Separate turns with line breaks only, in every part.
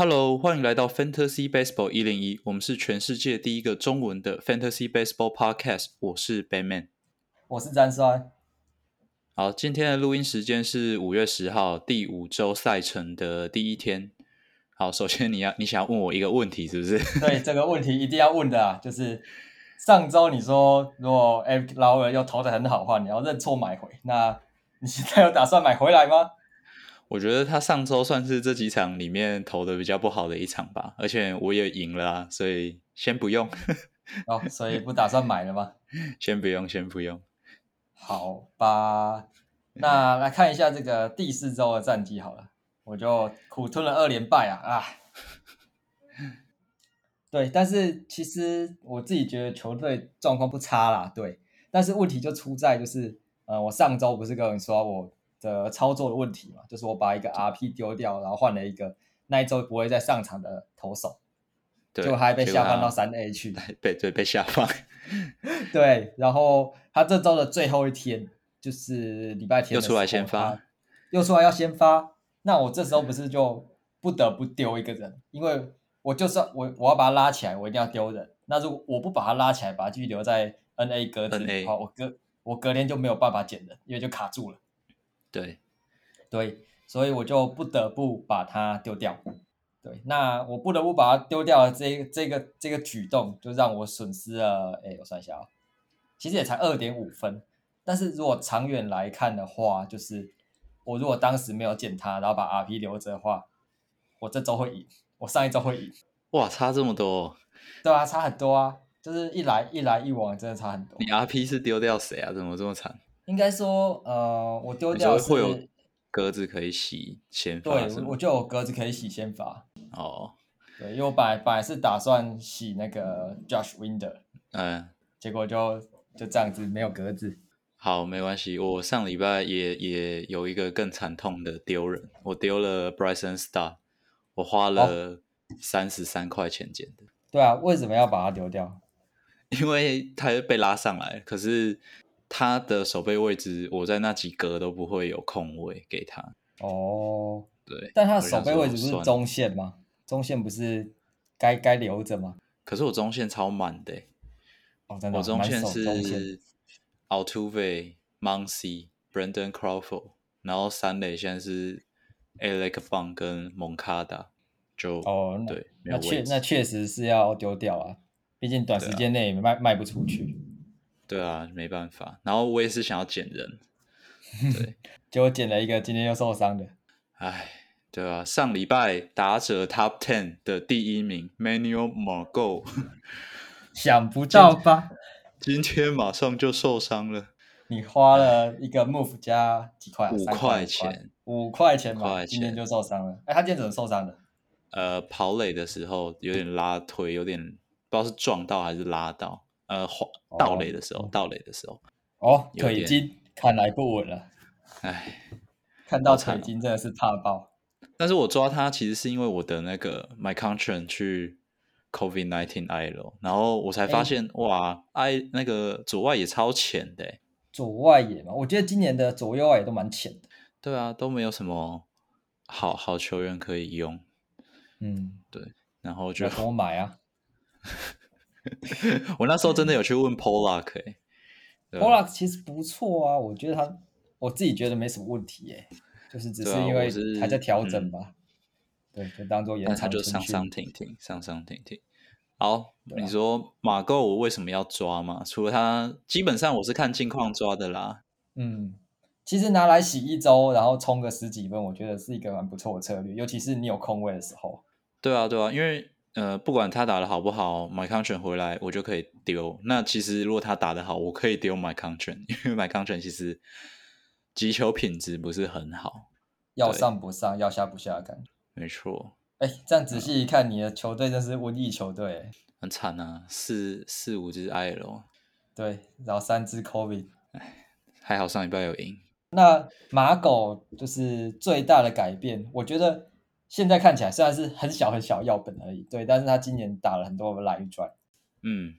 Hello，欢迎来到 Fantasy Baseball 一零一，我们是全世界第一个中文的 Fantasy Baseball Podcast。我是 Batman，
我是詹帅。
好，今天的录音时间是五月十号，第五周赛程的第一天。好，首先你要你想要问我一个问题，是不是？
对，这个问题一定要问的啊，就是上周你说如果 Eric Lauer 又投的很好的话，你要认错买回，那你现在有打算买回来吗？
我觉得他上周算是这几场里面投的比较不好的一场吧，而且我也赢了啊，所以先不用。
哦，所以不打算买了吗？
先不用，先不用。
好吧，那来看一下这个第四周的战绩好了，我就苦吞了二连败啊啊！对，但是其实我自己觉得球队状况不差啦，对，但是问题就出在就是，呃，我上周不是跟你说我。的操作的问题嘛，就是我把一个 RP 丢掉，然后换了一个那一周不会再上场的投手，
就
还被下放到三 A 去，
被对被下放。
对，然后他这周的最后一天就是礼拜天，
又出来先发，
又出来要先发，那我这时候不是就不得不丢一个人，因为我就算我我要把他拉起来，我一定要丢人。那如果我不把他拉起来，把他继续留在 NA 格子的话，我隔我隔天就没有办法捡人，因为就卡住了。
对，
对，所以我就不得不把它丢掉。对，那我不得不把它丢掉的这这个这个举动，就让我损失了。哎，我算一下啊，其实也才二点五分。但是如果长远来看的话，就是我如果当时没有捡它，然后把 RP 留着的话，我这周会赢，我上一周会赢。
哇，差这么多？
对啊，差很多啊，就是一来一来一往，真的差很多。
你 RP 是丢掉谁啊？怎么这么惨？
应该说，呃，我丢掉
会有格子可以洗先发，
对，我就有格子可以洗先发。
哦，
对，因为我本来本来是打算洗那个 Josh Winder，
嗯，
结果就就这样子没有格子。
好，没关系，我上礼拜也也有一个更惨痛的丢人，我丢了 Bryson Star，我花了三十三块钱捡的。
对啊，为什么要把它丢掉？
因为他被拉上来，可是。他的守备位置，我在那几格都不会有空位给他。
哦，
对，
但他的守备位置不是中线吗？中线不是该该留着吗？
可是我中线超满的。
哦，真的，
我中线是 Altuve、Muncy、Brandon Crawford，然后三垒现在是 Alec Bong 跟蒙卡达。就
哦，
对，
那确那确实是要丢掉啊，毕竟短时间内卖卖不出去。
对啊，没办法。然后我也是想要捡人，对，
结果捡了一个，今天又受伤的。
唉，对啊，上礼拜打者 Top Ten 的第一名 Manuel Margot，
想不到吧？
今天马上就受伤了。
你花了一个 Move 加几块？
五
块
钱，
五块钱
嘛，
今天就受伤了。哎，他今天怎么受伤的？
呃，跑垒的时候有点拉腿，有点不知道是撞到还是拉到。呃，倒垒的时候，倒垒的时候，
哦，腿筋看来不稳了。
哎，
看到腿筋真的是怕爆。
但是我抓他其实是因为我的那个 my country 去 COVID nineteen I L，然后我才发现哇，I 那个左外野超浅的。
左外野嘛，我觉得今年的左右外野都蛮浅的。
对啊，都没有什么好好球员可以用。
嗯，
对，然后就
我买啊。
我那时候真的有去问 Pollock，Pollock
其实不错啊，我觉得他，我自己觉得没什么问题耶，就是只是因为还在调整吧。对，就当做延长。
他就上上停停，上上停停。好，你说马购我为什么要抓嘛？除了他，基本上我是看近况抓的啦。
嗯，其实拿来洗一周，然后冲个十几分，我觉得是一个蛮不错的策略，尤其是你有空位的时候。
对啊，对啊，因为。呃，不管他打的好不好，My Country 回来我就可以丢。那其实如果他打的好，我可以丢 My Country，因为 My Country 其实击球品质不是很好，
要上不上，要下不下的感觉。
没错。
哎，这样仔细一看，你的球队真是瘟疫球队，
很惨啊，四四五支 IL，
对，然后三支 COVID，
哎，还好上礼拜有赢。
那马狗就是最大的改变，我觉得。现在看起来虽然是很小很小药本而已，对，但是他今年打了很多来转，
嗯，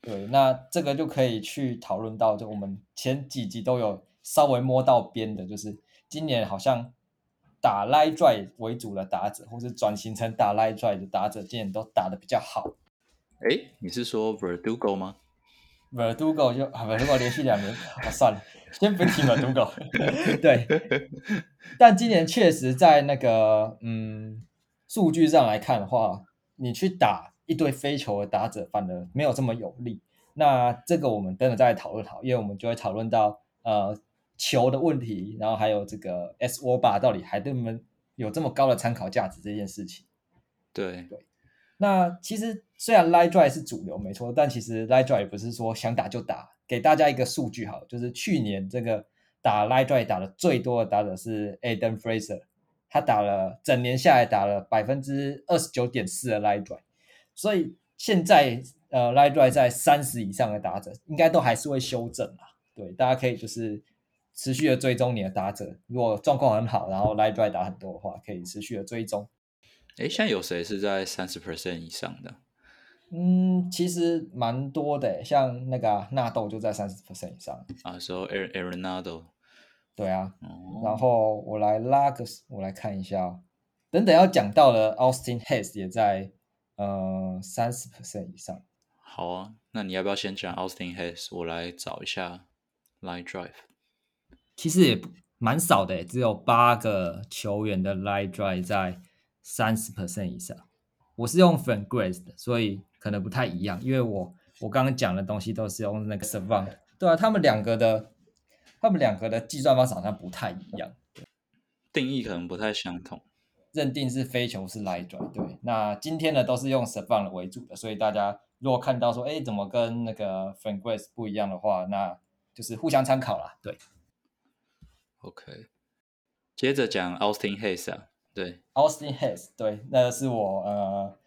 对，那这个就可以去讨论到，就我们前几集都有稍微摸到边的，就是今年好像打 drive 为主的打者，或是转型成打 drive 的打者，今年都打的比较好。
哎，你是说 Verdugo 吗
？Verdugo 就 Verdugo 连续两年，啊算了，先不提 Verdugo。对，但今年确实在那个嗯数据上来看的话，你去打一堆飞球的打者，反而没有这么有利。那这个我们等等再讨论好，因为我们就会讨论到呃球的问题，然后还有这个 S O 吧到底还对我们有这么高的参考价值这件事情。
对
对，那其实虽然 Line Drive 是主流没错，但其实 Line Drive 也不是说想打就打。给大家一个数据好，就是去年这个打 Line Drive 打的最多的打者是 Adam Fraser，他打了整年下来打了百分之二十九点四的 Line Drive，所以现在。呃，line drive 在三十以上的打者，应该都还是会修正啊。对，大家可以就是持续的追踪你的打者，如果状况很好，然后 line drive 打很多的话，可以持续的追踪。
哎，现在有谁是在三十 percent 以上的？
嗯，其实蛮多的，像那个纳豆就在三十 percent 以上
啊。说 Aaron Aaron 纳豆，
对啊。然后我来拉个，我来看一下，等等要讲到了，Austin Hayes 也在呃三十 percent 以上。
好啊，那你要不要先讲 Austin Hayes？我来找一下 Line Drive。
其实也蛮少的，只有八个球员的 Line Drive 在三十 percent 以上。我是用 Fan Grace 的，所以可能不太一样，因为我我刚刚讲的东西都是用那个 Savant。对啊，他们两个的他们两个的计算方式好像不太一样，
定义可能不太相同。
认定是非球是 Line Drive，对。那今天呢都是用 Savant 为主的，所以大家。如果看到说，哎，怎么跟那个 f r a n Grace 不一样的话，那就是互相参考啦。对
，OK。接着讲 Austin Hayes 啊，对
，Austin Hayes，对，那是我呃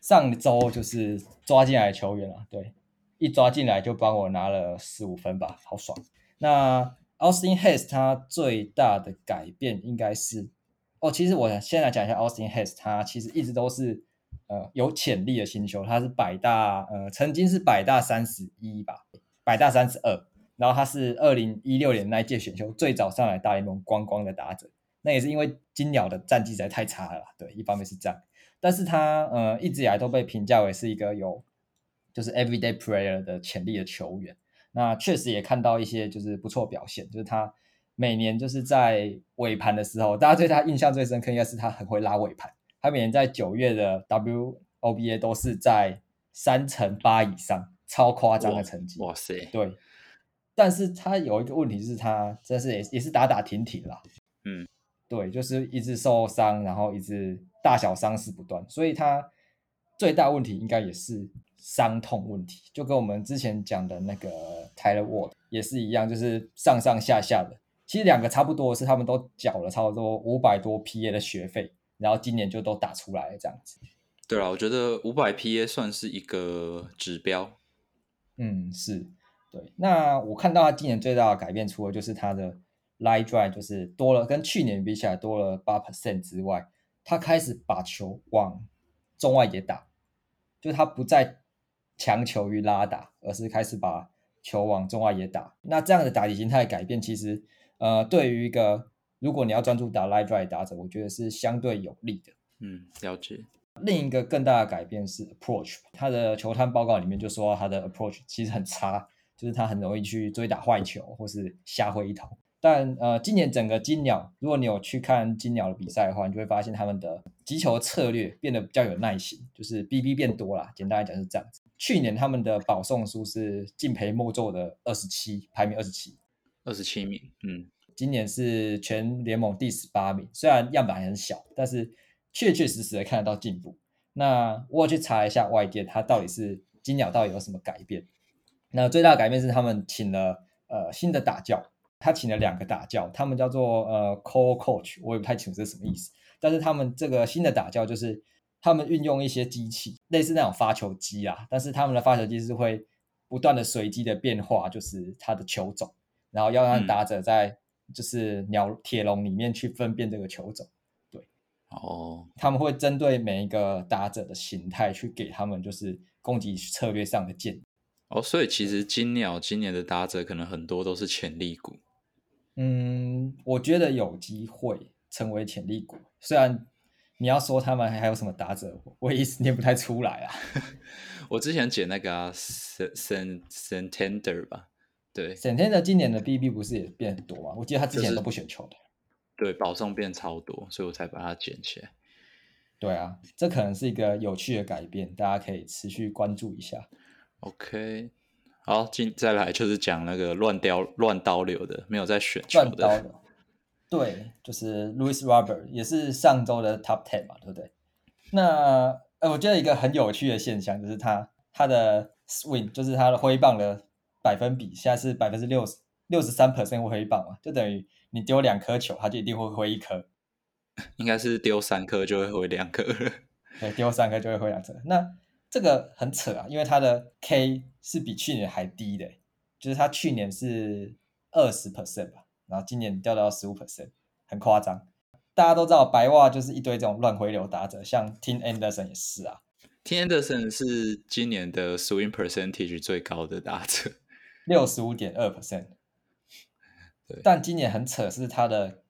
上周就是抓进来的球员啊，对，一抓进来就帮我拿了十五分吧，好爽。那 Austin Hayes 他最大的改变应该是，哦，其实我先来讲一下 Austin Hayes，他其实一直都是。呃，有潜力的新秀，他是百大，呃，曾经是百大三十一吧，百大三十二，然后他是二零一六年那一届选秀最早上来大联盟光光的打者，那也是因为金鸟的战绩实在太差了，对，一方面是这样，但是他呃一直以来都被评价为是一个有就是 everyday player 的潜力的球员，那确实也看到一些就是不错表现，就是他每年就是在尾盘的时候，大家对他印象最深刻应该是他很会拉尾盘。他每年在九月的 WOBA 都是在三乘八以上，超夸张的成绩。
哇塞！
对，但是他有一个问题是他真是也也是打打停停啦。
嗯，
对，就是一直受伤，然后一直大小伤势不断，所以他最大问题应该也是伤痛问题，就跟我们之前讲的那个 Tyler Ward 也是一样，就是上上下下的。其实两个差不多，是他们都缴了差不多五百多 PA 的学费。然后今年就都打出来了，这样子。
对啊，我觉得五百 PA 算是一个指标。
嗯，是对。那我看到他今年最大的改变，除了就是他的 line drive 就是多了，跟去年比起来多了八 percent 之外，他开始把球往中外野打，就他不再强求于拉打，而是开始把球往中外野打。那这样的打击形态改变，其实呃，对于一个如果你要专注打 live drive 打者，我觉得是相对有利的。
嗯，了解。
另一个更大的改变是 approach，他的球探报告里面就说他的 approach 其实很差，就是他很容易去追打坏球或是瞎挥一头。但呃，今年整个金鸟，如果你有去看金鸟的比赛的话，你就会发现他们的击球策略变得比较有耐心，就是 BB 变多了。简单来讲是这样子。去年他们的保送数是敬培莫做的二十七，排名二十七，
二十七名。嗯。
今年是全联盟第十八名，虽然样板很小，但是确确实实的看得到进步。那我去查一下外界，他到底是金鸟到底有什么改变？那最大的改变是他们请了呃新的打教，他请了两个打教，他们叫做呃 call coach，我也不太清楚这是什么意思。但是他们这个新的打教就是他们运用一些机器，类似那种发球机啊，但是他们的发球机是会不断的随机的变化，就是它的球种，然后要让打者在就是鸟铁笼里面去分辨这个球种，对，
哦，
他们会针对每一个打者的形态去给他们就是攻击策略上的建议。
哦，所以其实金鸟今年的打者可能很多都是潜力股。
嗯，我觉得有机会，成为潜力股。虽然你要说他们还有什么打者，我一时念不太出来啊。
我之前捡那个啊 Sentender 吧，对
，Sentender 今年的 BB 不是也变很多吗？我记得他之前都不选球的。
对，保送变超多，所以我才把它捡起来。
对啊，这可能是一个有趣的改变，大家可以持续关注一下。
OK，好，进再来就是讲那个乱雕乱刀流的，没有在选球的。
对，就是 Louis Robert 也是上周的 Top Ten 嘛，对不对？那呃，我觉得一个很有趣的现象就是他他的 Swing，就是他的挥棒的百分比，现在是百分之六十六十三 percent 挥棒嘛，就等于你丢两颗球，他就一定会挥一颗。
应该是丢三颗就会回两颗，
对，丢三颗就会回两颗。那这个很扯啊，因为它的 K 是比去年还低的，就是它去年是二十 percent 吧，然后今年掉到十五 percent，很夸张。大家都知道白袜就是一堆这种乱回流打者，像 Tim Anderson 也是啊。
Tim Anderson 是今年的 swing percentage 最高的打者，
六十五点二 percent。
对，
但今年很扯是他的。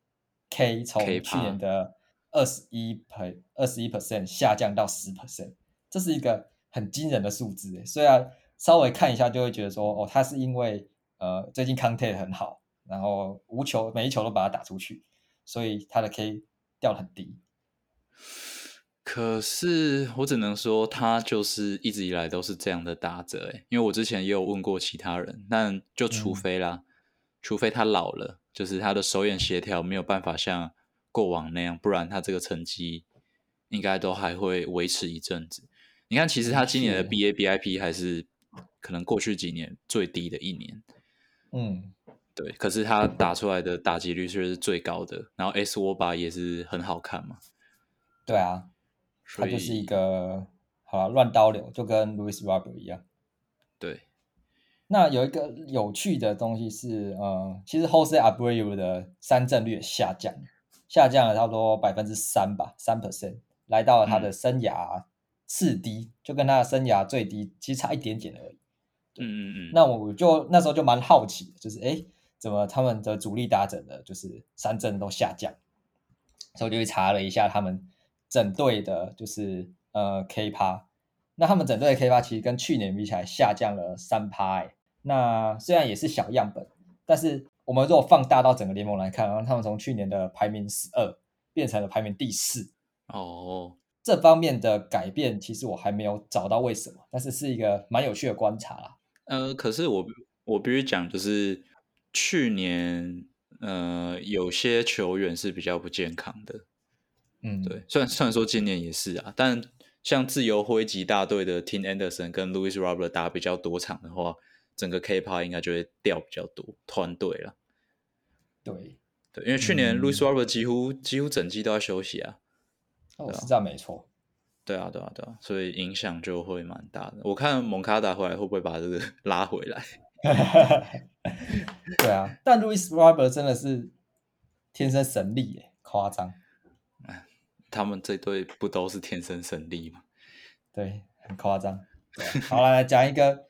K 从去年的二十一 per 二十一 percent 下降到十 percent，这是一个很惊人的数字。虽然稍微看一下就会觉得说，哦，他是因为呃最近 contact 很好，然后无球每一球都把它打出去，所以他的 K 掉很低。
可是我只能说，他就是一直以来都是这样的打者。哎，因为我之前也有问过其他人，但就除非啦，除非他老了。就是他的手眼协调没有办法像过往那样，不然他这个成绩应该都还会维持一阵子。你看，其实他今年的 BABIP 还是可能过去几年最低的一年。
嗯，
对。可是他打出来的打击率却是最高的，然后 S 沃巴也是很好看嘛。
对啊，他就是一个好乱刀流，就跟 Louis Robert 一样。
对。
那有一个有趣的东西是，呃，其实 Jose Abreu 的三振率下降，下降了差不多百分之三吧，三 percent，来到了他的生涯次低，就跟他的生涯最低其实差一点点而已。
嗯嗯嗯。
那我就那时候就蛮好奇，就是哎，怎么他们的主力打者的就是三振都下降？所以我就去查了一下他们整队的，就是呃 K 趴，那他们整队的 K 趴其实跟去年比起来下降了三趴。那虽然也是小样本，但是我们如果放大到整个联盟来看，然后他们从去年的排名十二变成了排名第四
哦，
这方面的改变其实我还没有找到为什么，但是是一个蛮有趣的观察啦。
呃，可是我我必须讲，就是去年呃有些球员是比较不健康的，
嗯，
对，虽然虽然说今年也是啊，但像自由挥击大队的 Tim Anderson 跟 Louis Robert 打比较多场的话。整个 K 趴应该就会掉比较多团队了，
对
对，因为去年 Louis Robert 几乎几乎整季都要休息啊，
哦，是这样没错，
对啊对啊对啊，所以影响就会蛮大的。我看蒙卡达回来会不会把这个 拉回来？
对啊，但 Louis Robert 真的是天生神力耶，夸张。
他们这队不都是天生神力吗？
对，很夸张。好了，来讲一个。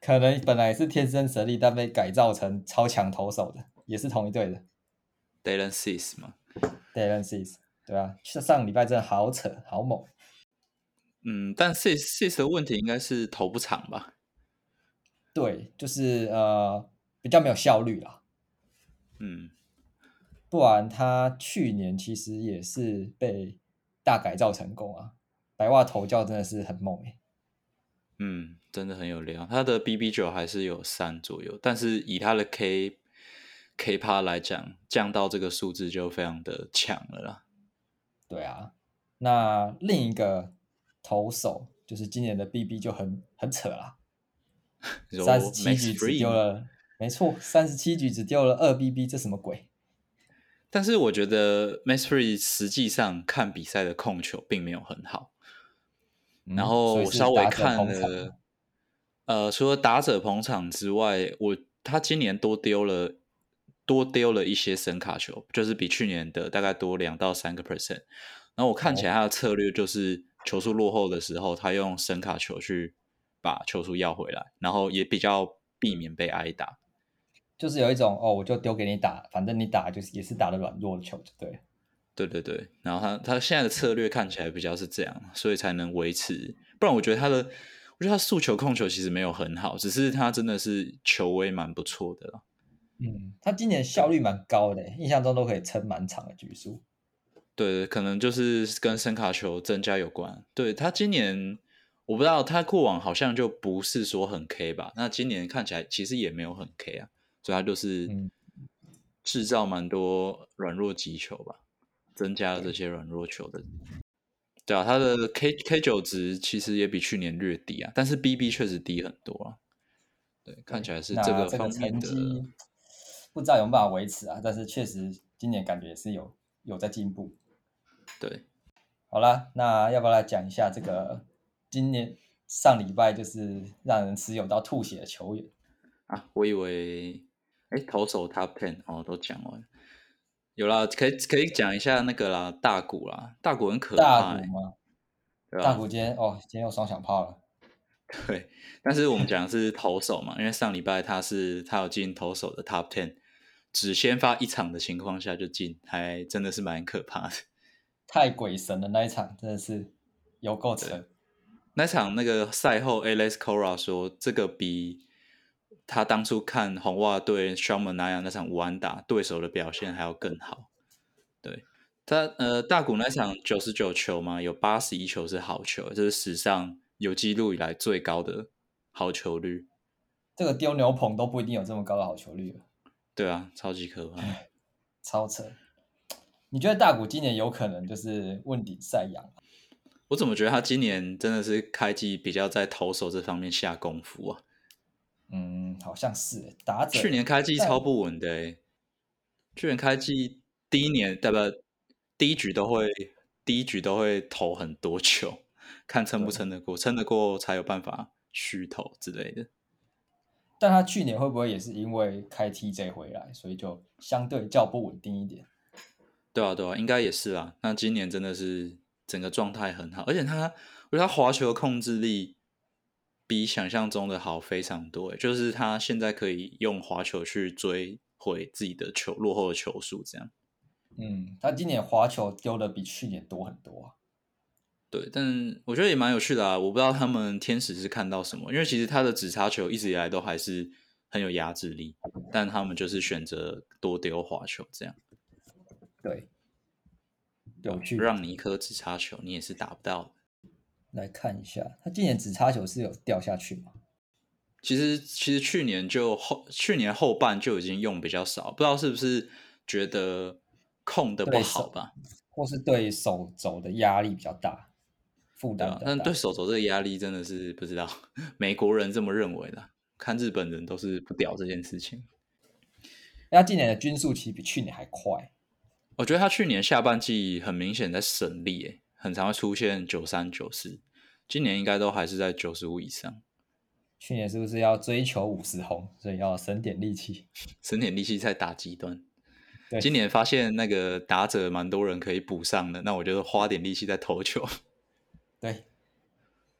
可能本来是天生神力，但被改造成超强投手的，也是同一队的。
Dylan Cease 吗
？Dylan Cease，对啊，上上礼拜真的好扯，好猛。
嗯，但 Cease Cease 的问题应该是投不长吧？
对，就是呃比较没有效率啦。
嗯，
不然他去年其实也是被大改造成功啊，白袜头教真的是很猛诶。
嗯。真的很有料，他的 BB 九还是有三左右，但是以他的 K K 趴来讲，降到这个数字就非常的强了啦。
对啊，那另一个投手就是今年的 BB 就很很扯啦，三十七局只丢了，没错，三十七局只丢了二 BB，这什么鬼？
但是我觉得 Max Free 实际上看比赛的控球并没有很好，然后我稍微看了。呃，除了打者捧场之外，我他今年多丢了多丢了一些神卡球，就是比去年的大概多两到三个 percent。然后我看起来他的策略就是球速落后的时候，他用神卡球去把球速要回来，然后也比较避免被挨打。
就是有一种哦，我就丢给你打，反正你打就是也是打的软弱的球，对。
对对对，然后他他现在的策略看起来比较是这样，所以才能维持。不然我觉得他的，我觉得他速球控球其实没有很好，只是他真的是球威蛮不错的啦。
嗯，他今年效率蛮高的，印象中都可以撑蛮长的局数。
对，可能就是跟声卡球增加有关。对他今年，我不知道他过往好像就不是说很 K 吧？那今年看起来其实也没有很 K 啊，所以他就是制造蛮多软弱击球吧，增加了这些软弱球的。对啊，他的 K K 九值其实也比去年略低啊，但是 BB 确实低很多啊。对，看起来是这个方面的，
不知道有没有办法维持啊？但是确实今年感觉也是有有在进步。
对，
好了，那要不要来讲一下这个今年上礼拜就是让人持有到吐血的球员
啊？我以为，哎，投手 Top Ten 哦，都讲完，有啦，可以可以讲一下那个啦，大谷啦，大谷很可怕，
大谷吗？大谷今天哦，今天又双响炮了。
对，但是我们讲的是投手嘛，因为上礼拜他是他有进投手的 Top Ten，只先发一场的情况下就进，还真的是蛮可怕的。
太鬼神了那一场，真的是有够扯。
那场那个赛后，Alex Cora 说，这个比他当初看红袜对 Sherman 那样那场五安打对手的表现还要更好。对他，呃，大谷那场九十九球嘛，有八十一球是好球，这是史上有记录以来最高的好球率。
这个丢牛棚都不一定有这么高的好球率了。
对啊，超级可怕，
超扯。你觉得大谷今年有可能就是问鼎赛扬？
我怎么觉得他今年真的是开季比较在投手这方面下功夫啊？
嗯，好像是打者。
去年开季超不稳的，去年开季第一年对不？第一局都会第一局都会投很多球，看撑不撑得过，撑得过才有办法续投之类的。
但他去年会不会也是因为开 TJ 回来，所以就相对较不稳定一点？
对啊，对啊，应该也是啊。那今年真的是整个状态很好，而且他，我觉得他滑球的控制力比想象中的好非常多。就是他现在可以用滑球去追回自己的球落后的球数，这样。
嗯，他今年滑球丢的比去年多很多啊。
对，但我觉得也蛮有趣的啊。我不知道他们天使是看到什么，因为其实他的直插球一直以来都还是很有压制力，但他们就是选择多丢滑球这样。
对，有趣。
让你一颗直插球，你也是打不到的。
来看一下，他今年直插球是有掉下去吗？
其实，其实去年就后去年后半就已经用比较少，不知道是不是觉得控的不好吧，
或是对手肘的压力比较大，负担。
但对手肘这个压力真的是不知道，美国人这么认为的，看日本人都是不屌这件事情。
他今年的均速其实比去年还快。
我觉得他去年下半季很明显在省力，诶，很常会出现九三九四，今年应该都还是在九十五以上。
去年是不是要追求五十轰，所以要省点力气？
省点力气在打极端。今年发现那个打者蛮多人可以补上的，那我就花点力气在投球。
对，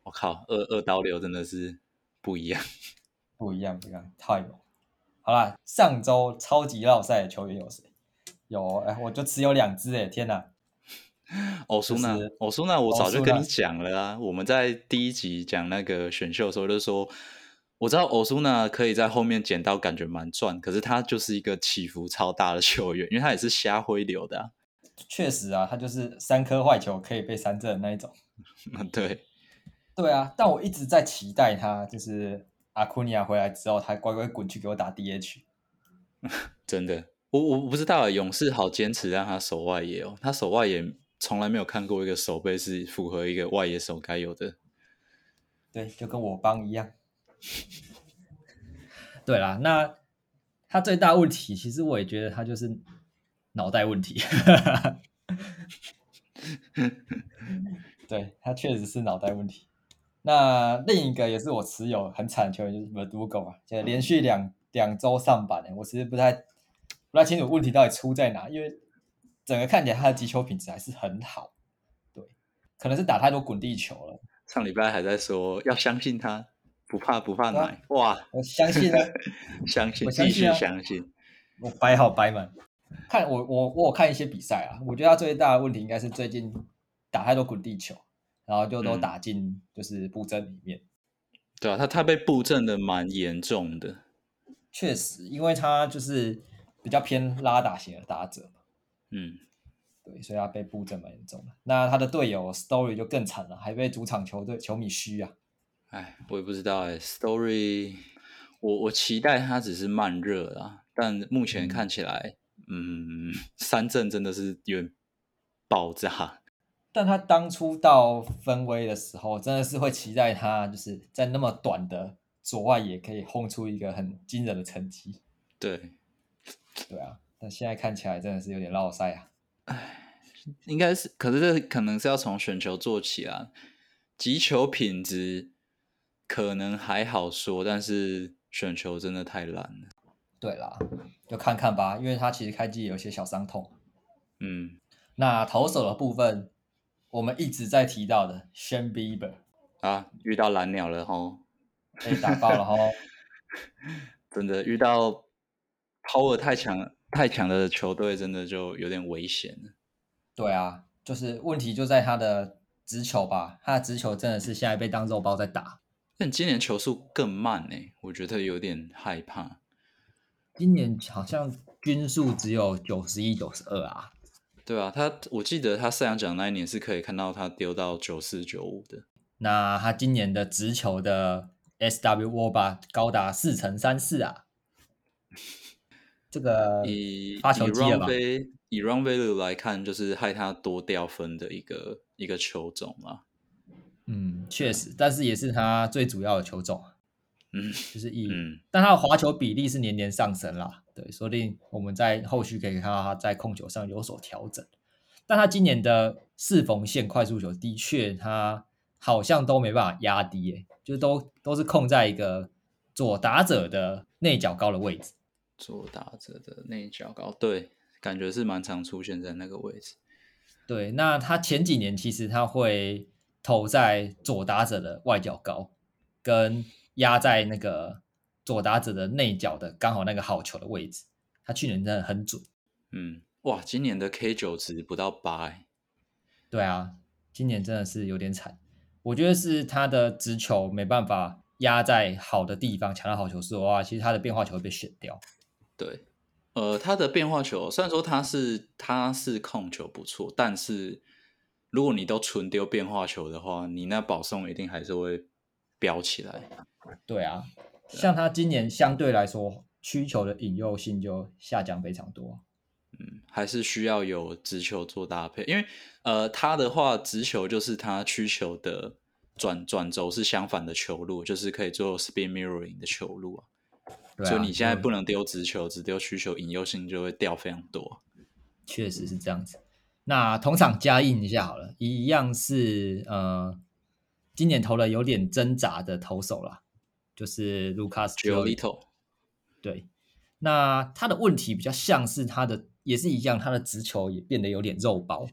我靠，二二刀流真的是不一样，
不一样，不一样，太猛。好啦，上周超级绕赛的球员有谁？有哎，我就只有两只哎！天哪，
欧苏娜，欧苏娜，我早就跟你讲了啊！我们在第一集讲那个选秀的时候就说，我知道欧苏娜可以在后面捡到，感觉蛮赚，可是他就是一个起伏超大的球员，因为他也是瞎挥流的。
确实啊，他就是三颗坏球可以被三振的那一种。
对，
对啊，但我一直在期待他，就是阿库尼亚回来之后，他乖乖滚去给我打 DH。
真的。我我不知道，勇士好坚持让他守外野哦。他守外野从来没有看过一个守备是符合一个外野手该有的。
对，就跟我帮一样。对啦，那他最大问题，其实我也觉得他就是脑袋问题。对他确实是脑袋问题。那另一个也是我持有很惨的球员，就是 Verdugo 啊，就连续两两周上板的，我其实不太。不太清楚问题到底出在哪，因为整个看起来他的击球品质还是很好，对，可能是打太多滚地球了。
上礼拜还在说要相信他，不怕不怕奶，哇！
我相信啊，
相信，继续相信。
我摆好摆满。看我我我有看一些比赛啊，我觉得他最大的问题应该是最近打太多滚地球，然后就都
嗯
打进就是布阵里面。
对啊，他他被布阵的蛮严重的。
确实，因为他就是比较偏拉打型的打者嘛，
嗯，
对，所以他被布阵蛮严重的。那他的队友 Story 就更惨了，还被主场球队球迷嘘啊。
哎，我也不知道哎，Story，我我期待他只是慢热啦，但目前
嗯
看起来，嗯，三振真的是有点爆炸。
但他当初到分威的时候，真的是会期待他就是在那么短的左外也可以轰出一个很惊人的成绩。
对，
对啊，但现在看起来真的是有点落塞啊。
应该是，可是这可能是要从选球做起啊。击球品质可能还好说，但是选球真的太烂了。
对啦，就看看吧，因为他其实开机有一些小伤痛。
嗯，
那投手的部分，我们一直在提到的 Shane Bieber
啊，遇到蓝鸟了吼，
被打爆了吼。
真的遇到 power 太强太强的球队，真的就有点危险了。
对啊，就是问题就在他的直球吧，他的直球真的是现在被当肉包在打。
但今年球速更慢呢、我觉得有点害怕。
今年好像均数只有九十一、九十二啊。
对啊，他我记得他赛扬奖那一年是可以看到他丢到九四九五的。
那他今年的直球的 SW WOBA 高达四乘三四啊，这个
以
发球
以
机了
run
吧？
以 run value 来看，就是害他多掉分的一个一个球种啊。
嗯，确实，但是也是他最主要的球种，
嗯
就是一，
嗯，
但他的滑球比例是年年上升啦，对，说不定我们在后续可以看到他在控球上有所调整。但他今年的四缝线快速球的确，他好像都没办法压低，诶，就都都是控在一个左打者的内角高的位置。
左打者的内角高，对，感觉是蛮常出现在那个位置。
对，那他前几年其实他会投在左打者的外角高，跟压在那个左打者的内角的刚好那个好球的位置。他去年真的很准。
嗯，哇，今年的 K 九值不到八哎。
对啊，今年真的是有点惨。我觉得是他的直球没办法压在好的地方，抢到好球数的话，其实他的变化球会被选掉。
对，呃，他的变化球虽然说他是他是控球不错，但是如果你都纯丢变化球的话，你那保送一定还是会飙起来。
对啊，像他今年相对来说需求的引诱性就下降非常多。
嗯，还是需要有直球做搭配，因为呃，他的话直球就是他曲球的转转轴是相反的球路，就是可以做 spin mirroring 的球路啊。
啊，
所以你现在不能丢直球，只丢曲球，引诱性就会掉非常多。
确实是这样子。那同场加印一下好了，一样是呃，今年投了有点挣扎的投手啦，就是 Lucas Giolito。
Giolito，
对，那他的问题比较像是他的，也是一样，他的直球也变得有点肉包。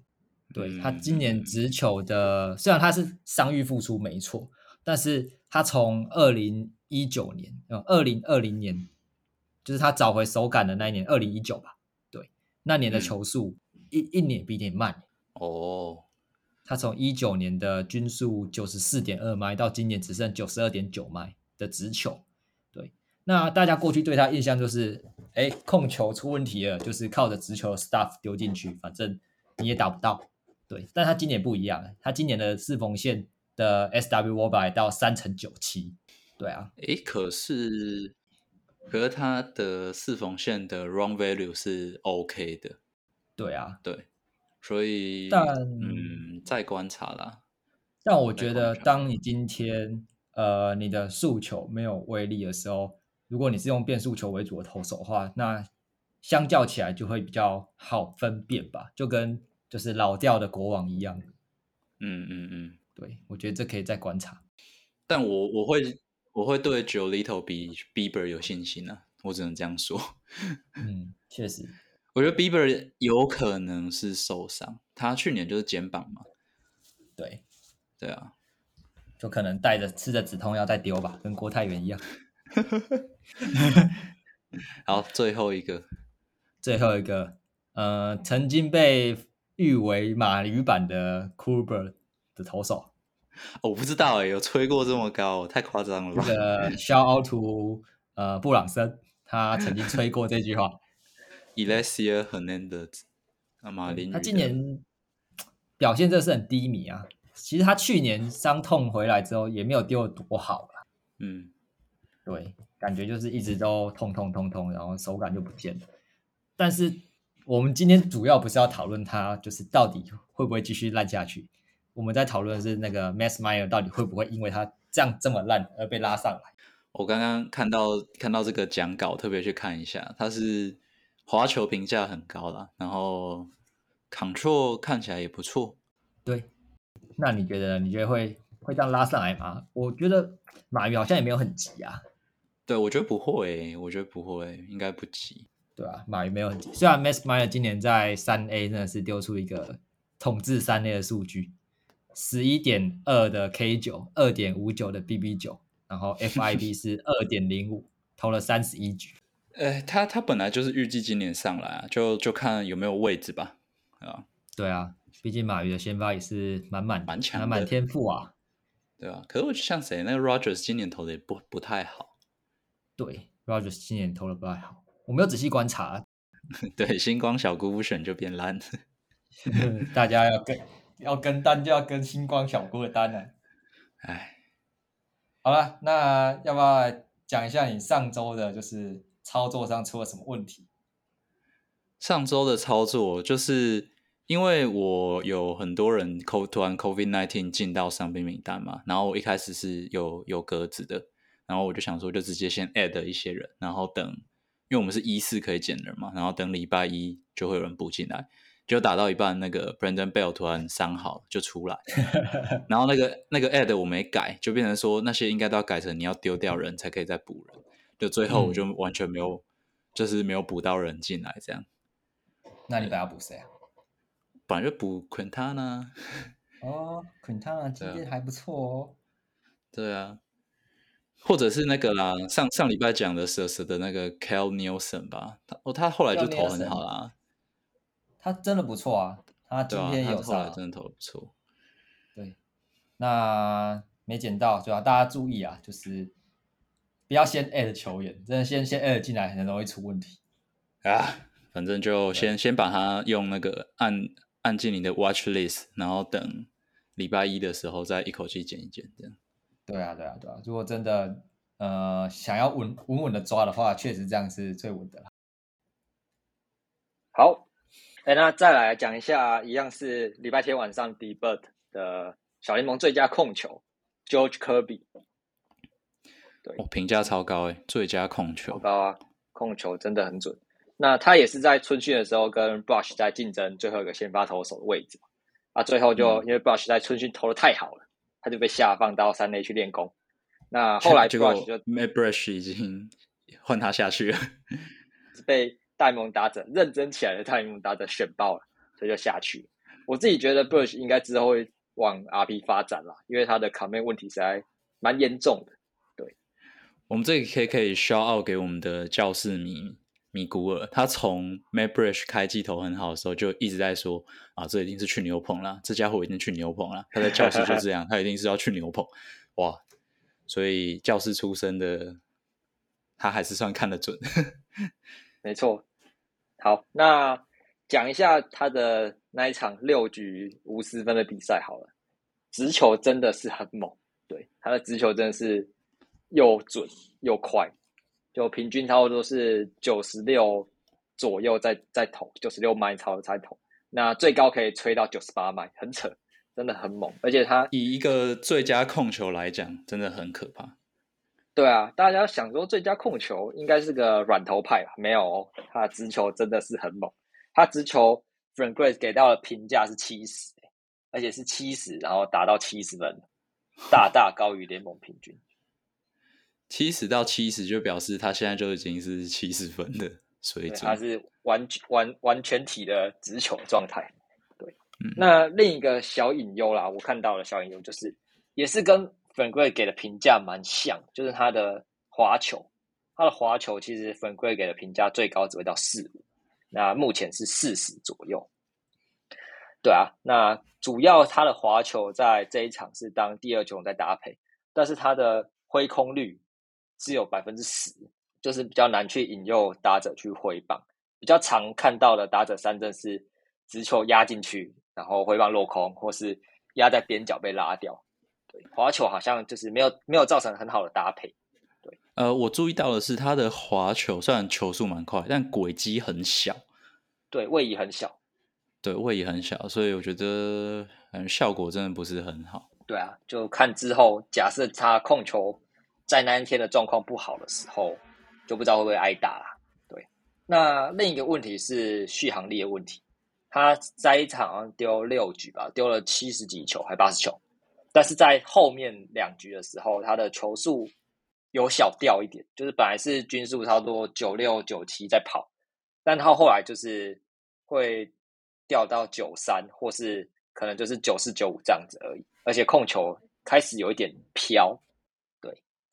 对他今年
嗯
直球的，虽然他是伤愈复出没错，但是他从二零一九年，呃，二零二零年，就是他找回手感的那一年，二零一九吧，对，那年的
嗯。
球速、一一年比一年慢，
哦，
他从一九年的均速九十四点二迈到今年只剩九十二点九迈的直球。对，那大家过去对他印象就是，哎，控球出问题了，就是靠着直球的 stuff 丢进去，反正你也打不到。对，但他今年不一样，他今年的四缝线的 SW WOBA 到三乘九七。对啊，
诶，可是可是他的四缝线的 run value 是 OK 的，
对啊，
对，所以
但
嗯，再观察啦。
但我觉得，当你今天呃你的诉求没有威力的时候，如果你是用变速球为主的投手的话，那相较起来就会比较好分辨吧，就跟就是老掉的国王一样。
嗯嗯嗯，
对我觉得这可以再观察。
但我我会我会对 Jolito 比 Bieber 有信心啊，我只能这样说。
嗯，确实，
我觉得 Bieber 有可能是受伤，他去年就是肩膀嘛，
对，
对啊，
就可能带着吃着止痛药再丢吧，跟郭泰源一样。
好，最后一个
最后一个
呃，曾经被誉为马鱼版的 Kluber 的投手。
我不知道哎，有吹过这么高，太夸张了吧？
这个 Shout out to 呃布朗森，他曾经吹过这句话。
Elysia Hernandez，啊马林，
他今年表现真的是很低迷啊。其实他去年伤痛回来之后，也没有丢的多好了。
嗯，
对，感觉就是一直都痛痛痛痛，然后手感就不见了。但是我们今天主要不是要讨论他，就是到底会不会继续烂下去。我们在讨论的是那个 Max Meyer 到底会不会因为他这样这么烂而被拉上来。
我刚刚看到看到这个讲稿，特别去看一下，他是滑球评价很高啦，然后 Control 看起来也不错。
对，那你觉得你觉得会会这样拉上来吗？我觉得马云好像也没有很急啊。
对，我觉得不会，我觉得不会，应该不急。
对啊，马云没有很急。虽然 Max Meyer 今年在三 A 真的是丢出一个统治三 A 的数据。十一点二的 K 九，二点五九的 BB 九，然后 FIB 是二点零五，投了三十一局。
呃，他他本来就是预计今年上来啊，就就看有没有位置吧。啊，
对啊，毕竟马云的先发也是满满
蛮强，
满满天赋啊。
对啊，可是我像谁，那个 Rogers 今年投的也不不太好。
对，Rogers 今年投的不太好，我没有仔细观察。
对，星光小姑不选就变烂，
大家要跟。要跟单就要跟星光小姑的单呢，
哎，
好了，那要不要讲一下你上周的，就是操作上出了什么问题？
上周的操作就是因为我有很多人 co 突然 COVID nineteen 进到伤病名单嘛，然后我一开始是有有格子的，然后我就想说就直接先 add 一些人，然后等，因为我们是一四可以减人嘛，然后等礼拜一就会有人补进来。就打到一半，那个 Brandon Bell 突然伤好就出来，然后那个那个 Ad 我没改，就变成说那些应该都要改成你要丢掉人才可以再补人，就最后我就完全没有，就是没有补到人进来这样。
那你本来补谁啊？
本来就补 Quintana。
哦，Quintana 今天还不错哦。
对啊，或者是那个啦，上上礼拜讲的蛇蛇的那个 Cal Nielsen 吧，他哦他后来就投很好啦。
他真的不错啊！他今天有
上，真的投的不错。
对，那没捡到，对吧？大家注意啊，就是不要先 add 球员，真的先先 add 进来，很容易出问题
啊。反正就先先把它用那个按按进你的 watch list，然后等礼拜一的时候再一口气捡一捡，这样。
对啊，对啊，对啊！如果真的呃想要稳稳稳的抓的话，确实这样是最稳的了。
好。哎，那再来讲一下，一样是礼拜天晚上 d e b u t 的小联盟最佳控球 George Kirby，
对，评价超高诶，最佳控球
高啊，控球真的很准。那他也是在春训的时候跟 Brush 在竞争最后一个先发投手的位置啊，最后就因为 Brush 在春训投的太好了，他就被下放到三垒去练功。那后来 Brush 就
Brush 已经 换他下去了，
被。大联盟打者认真起来的大联盟打者选爆了，所以就下去。我自己觉得 Brush 应该之后会往 RP 发展了，因为他的卡面问题实在蛮严重的。
我们这里可以可以 shout out 给我们的教室迷米古尔，他从 Matt Bush 开机头很好的时候就一直在说啊，这一定是去牛棚了，这家伙一定去牛棚了。他在教室就这样，他一定是要去牛棚哇！所以教室出身的他还是算看得准，
没错。好，那讲一下他的那一场六局无失分的比赛好了。直球真的是很猛，对他的直球真的是又准又快，就平均差不多是九十六左右在在投，九十六迈超在投，那最高可以吹到九十八迈，很扯，真的很猛。而且他
以一个最佳控球来讲，真的很可怕。
对啊，大家想说最佳控球应该是个软头派吧？没有哦，他的直球真的是很猛。他直球 Frank Grace 给到的评价是七十，而且是七十，然后达到七十分，大大高于联盟平均。
七十到七十就表示他现在就已经是七十分的水准。
他是完完完全体的直球状态。对，那另一个小隐忧啦，我看到的小隐忧就是，也是跟。粉贵给的评价蛮像，就是他的滑球，他的滑球其实粉贵给的评价最高只会到四五，那目前是四十左右。对啊，那主要他的滑球在这一场是当第二球在搭配，但是他的挥空率只有百分之十，就是比较难去引诱打者去挥棒。比较常看到的打者三振是直球压进去，然后挥棒落空，或是压在边角被拉掉。对，滑球好像就是没有没有造成很好的搭配。对，
呃，我注意到的是他的滑球虽然球速蛮快，但轨迹很小。
对，位移很小。
对，位移很小，所以我觉得嗯效果真的不是很好。
对啊，就看之后，假设他控球在那一天的状况不好的时候，就不知道会不会挨打啦。对，那另一个问题是续航力的问题。他在一场丢六局吧，丢了七十几球，还八十球，但是在后面两局的时候，他的球速有小掉一点，就是本来是均速差不多九六九七在跑，但他后来就是会。掉到九三，或是可能就是九四九五这样子而已，而且控球开始有一点飘，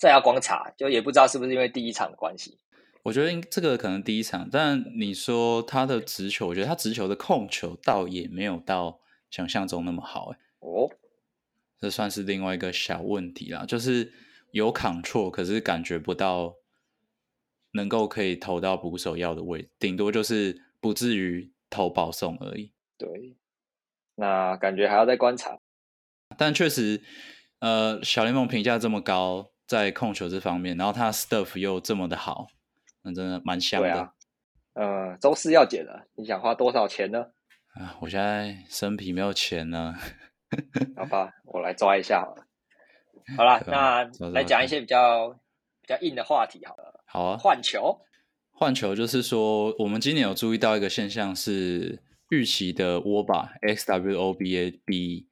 这要观察，就也不知道是不是因为第一场的关系。
我觉得这个可能第一场，但你说他的直球，我觉得他直球的控球倒也没有到想象中那么好，哎，
哦，
这算是另外一个小问题啦，就是有扛错，可是感觉不到能够可以投到捕手要的位置，顶多就是不至于。投保送而已，
对，那感觉还要再观察。
但确实，呃，小联盟评价这么高，在控球这方面，然后他 stuff 又这么的好，那真的蛮香的。
呃，周四要减了，你想花多少钱呢？
啊，我现在身体没有钱呢。
好吧，我来抓一下好了。好了，那来讲一些比较比较硬的话题好了。
好啊，
换球。
换球就是说，我们今年有注意到一个现象，是预期的握把 X W O B A B，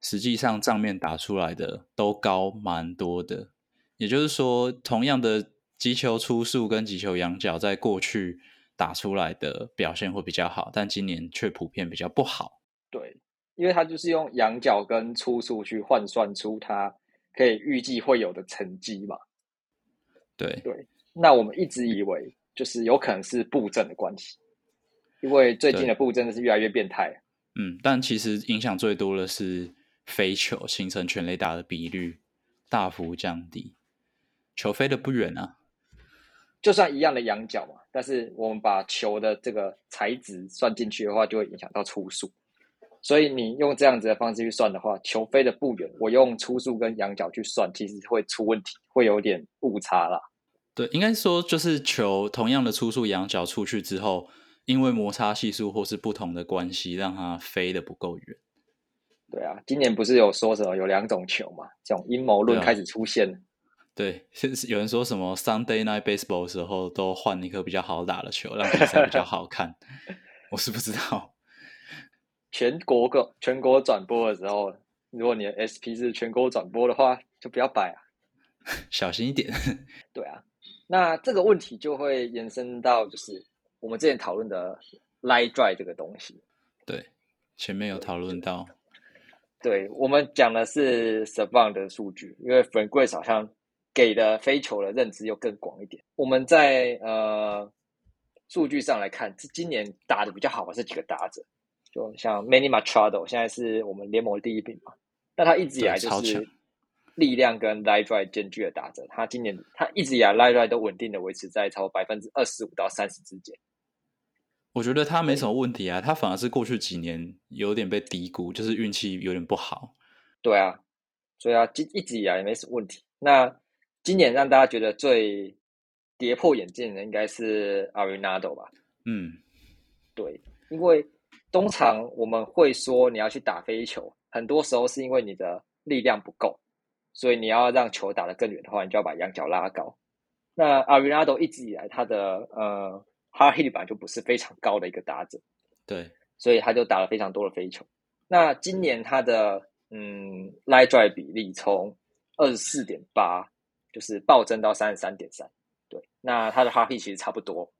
实际上账面打出来的都高蛮多的。也就是说，同样的击球出速跟击球仰角，在过去打出来的表现会比较好，但今年却普遍比较不好。
对，因为他就是用仰角跟出速去换算出它可以预计会有的成绩嘛。
对
对，那我们一直以为。就是有可能是布阵的关系，因为最近的布阵是越来越变态。
嗯，但其实影响最多的是飞球形成全垒打的比率大幅降低，球飞得不远啊。
就算一样的仰角嘛，但是我们把球的这个材质算进去的话，就会影响到初速。所以你用这样子的方式去算的话，球飞得不远，我用初速跟仰角去算，其实会出问题，会有点误差啦。
对，应该说就是球同样的初速仰角出去之后，因为摩擦系数或是不同的关系，让它飞得不够远。
对啊，今年不是有说什么有两种球嘛？这种阴谋论开始出现了。
对，是有人说什么 Sunday Night Baseball 的时候都换一颗比较好打的球，让比赛比较好看。我是不知道。
全国个全国转播的时候，如果你的 SP 是全国转播的话，就不要摆啊，
小心一点。
对啊。那这个问题就会延伸到，就是我们之前讨论的 line drive 这个东西。
对，前面有讨论到。
对，我们讲的是 s a v a n 的数据，因为 Frank Grace 好像给的非球的认知又更广一点。我们在呃数据上来看，这今年打的比较好的是几个打者，就像 Manny Machado，现在是我们联盟第一名嘛，但他一直以来就是。力量跟 line drive 兼具的打者，他今年他一直以来 line drive 都稳定的维持在超过百分之二十五到三十之间。
我觉得他没什么问题啊，他反而是过去几年有点被低估，就是运气有点不好。
对啊，所以啊，一一直以来没什么问题。那今年让大家觉得最跌破眼镜的应该是 Arenado 吧？
嗯，
对，因为通常我们会说你要去打飞球，很多时候是因为你的力量不够。所以你要让球打得更远的话，你就要把仰角拉高。那阿维纳多一直以来他的呃 hard hit 板就不是非常高的一个打者，
对，
所以他就打了非常多的飞球。那今年他的嗯 line drive 比例从二十四点八就是暴增到三十三点三，对，那他的哈 hit 其实差不多。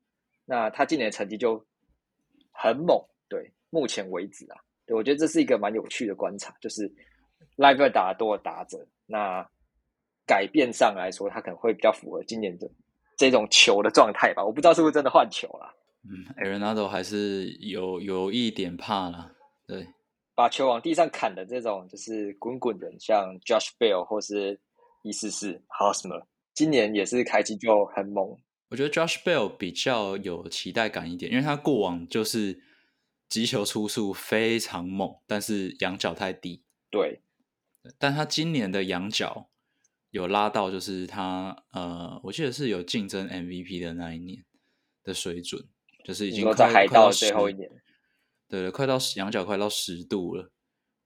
那他今年的成绩就很猛，对，目前为止啊，对我觉得这是一个蛮有趣的观察，就是 live 打多的打者。那改变上来说，他可能会比较符合今年的这种球的状态吧。我不知道是不是真的换球了。
嗯，Arenado 还是有有一点怕了，对，
把球往地上砍的这种就是滚滚的，像 Josh Bell 或是一四四 Hosmer，今年也是开机就很猛。
我觉得 Josh Bell 比较有期待感一点，因为他过往就是击球出速非常猛，但是仰角太低。
对，
但他今年的仰角有拉到，就是他呃，我记得是有竞争 MVP 的那一年的水准。就是已经快
海盗最后一年，
对快到仰角快到十度了，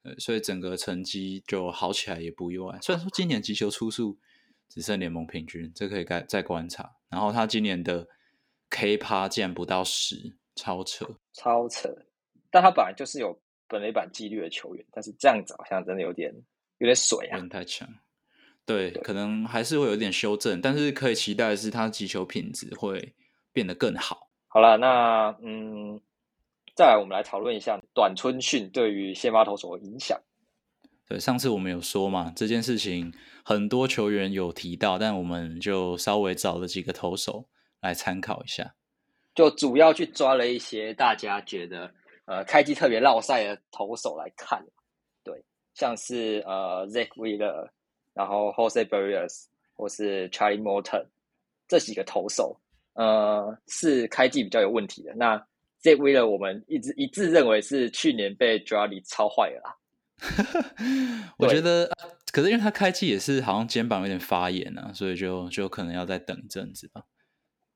呃，所以整个成绩就好起来也不意外。虽然说今年击球出数只剩联盟平均，这可以再再观察。然后他今年的 K 趴竟然不到十，超扯，
超扯。但他本来就是有本垒板纪律的球员，但是这样子好像真的有点有点水啊，
太强。对，可能还是会有点修正，但是可以期待的是他击球品质会变得更好。
好了，那嗯，再来我们来讨论一下短春训对于先发投手的影响。
对，上次我们有说嘛，这件事情很多球员有提到，但我们就稍微找了几个投手来参考一下，
就主要去抓了一些大家觉得呃开机特别绕赛的投手来看。对，像是呃 Zach Wheeler，然后 Jose Barrios 或是 Charlie Morton 这几个投手。呃，是开季比较有问题的。那这位呢，我们一直一致认为是去年被 j a l y 超坏了啦。
我觉得，可是因为他开季也是好像肩膀有点发炎啊，所以就就可能要再等一阵子吧。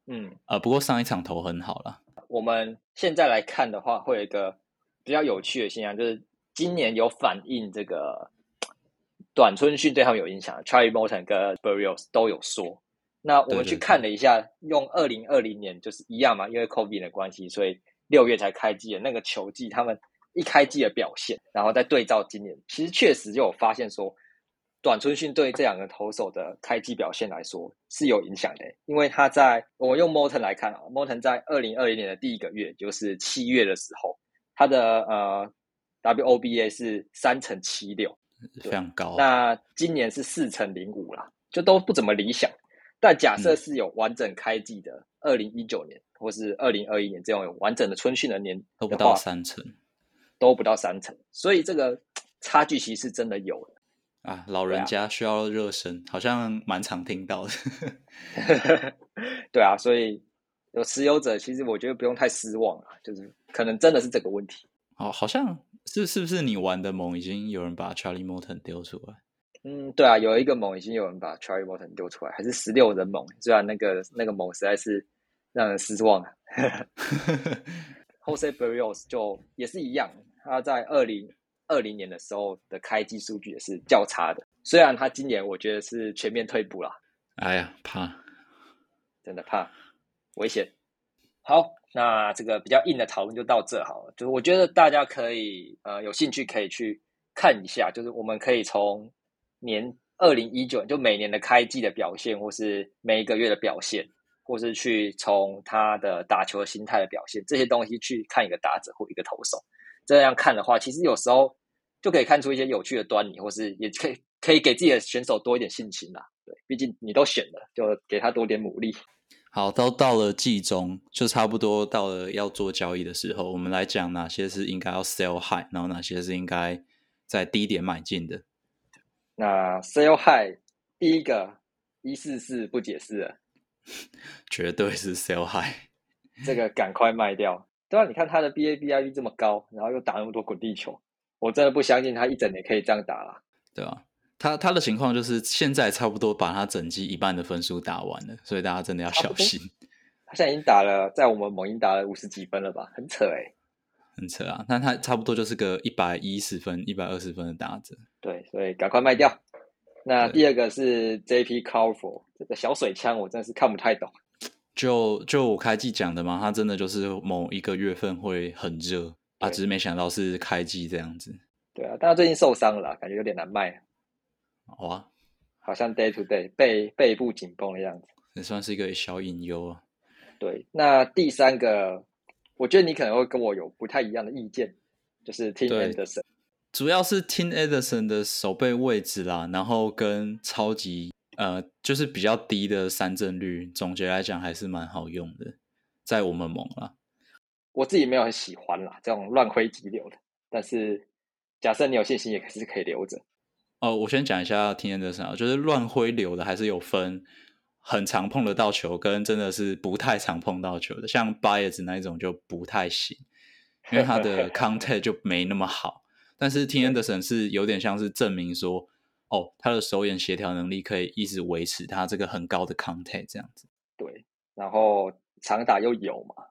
嗯，
呃，不过上一场投很好了。
我们现在来看的话，会有一个比较有趣的现象，就是今年有反映这个短春训对他们有影响，Charlie Morton 跟 Burrios 都有说。那我们去看了一下，用二零二零年就是一样嘛，因为 COVID 的关系，所以六月才开机的那个球季，他们一开机的表现，然后再对照今年，其实确实就有发现说，短春训对这两个投手的开机表现来说是有影响的，因为他在我用 Morton 来看啊，Morton 在二零二零年的第一个月，就是七月的时候，他的呃 WOBA 是三乘七六，
非常高。
那今年是四乘零五啦，就都不怎么理想。但假设是有完整开季的二零一九年或是二零二一年这种有完整的春训的年，
都不到三成，
都不到三成，所以这个差距其实是真的有的
啊。老人家需要热身，好像蛮常听到的。
对啊，所以有持有者，其实我觉得不用太失望啊，就是可能真的是这个问题。
哦，好像是是不是你玩的猛已经有人把 Charlie Morton 丢出来？
嗯，对啊，有一个猛已经有人把 Charlie Morton 丢出来，还是十六人猛，虽然那个那个猛实在是让人失望啊。Jose Barrios 就也是一样，他在二零二零年的时候的开机数据也是较差的，虽然他今年我觉得是全面退步了。
哎呀，怕，
真的怕，危险。好，那这个比较硬的讨论就到这好了，就是我觉得大家可以呃有兴趣可以去看一下，就是我们可以从。年二零一九就每年的开季的表现，或是每一个月的表现，或是去从他的打球心态的表现这些东西去看一个打者或一个投手，这样看的话，其实有时候就可以看出一些有趣的端倪，或是也可以可以给自己的选手多一点信心啦。对，毕竟你都选了，就给他多点努力。
好，都到了季中，就差不多到了要做交易的时候，我们来讲哪些是应该要 sell high，然后哪些是应该在低点买进的。
那 sell high 第一个一四四不解释了，
绝对是 sell high，
这个赶快卖掉。对啊，你看他的 BABIP 这么高，然后又打那么多滚地球，我真的不相信他一整年可以这样打了。
对啊，他他的情况就是现在差不多把他整季一半的分数打完了，所以大家真的要小心。
他现在已经打了，在我们猛鹰打了五十几分了吧？很扯哎。
很扯啊，那他差不多就是个一百一十分、一百二十分的打者。
对，所以赶快卖掉。那第二个是 J.P. Carful 这个小水枪，我真的是看不太懂。
就就我开季讲的嘛，它真的就是某一个月份会很热啊，只是没想到是开季这样子。
对啊，但他最近受伤了，感觉有点难卖。
哇，
好像 Day to Day 背背部紧绷的样子，
也算是一个小隐忧啊。
对，那第三个。我觉得你可能会跟我有不太一样的意见，就是 Tim Anderson，
主要是 Tim Anderson 的手背位置啦，然后跟超级呃，就是比较低的三振率，总结来讲还是蛮好用的，在我们盟啦。
我自己没有很喜欢啦，这种乱挥急流的。但是假设你有信心，也是可以留着。
哦，我先讲一下听 Edison 啊，就是乱挥流的还是有分，很常碰得到球，跟真的是不太常碰到球的，像 Bias 那一种就不太行，因为他的 contact 就没那么好。但是 T Anderson 是有点像是证明说，哦，他的手眼协调能力可以一直维持他这个很高的 contact 这样子。
对，然后长打又有嘛，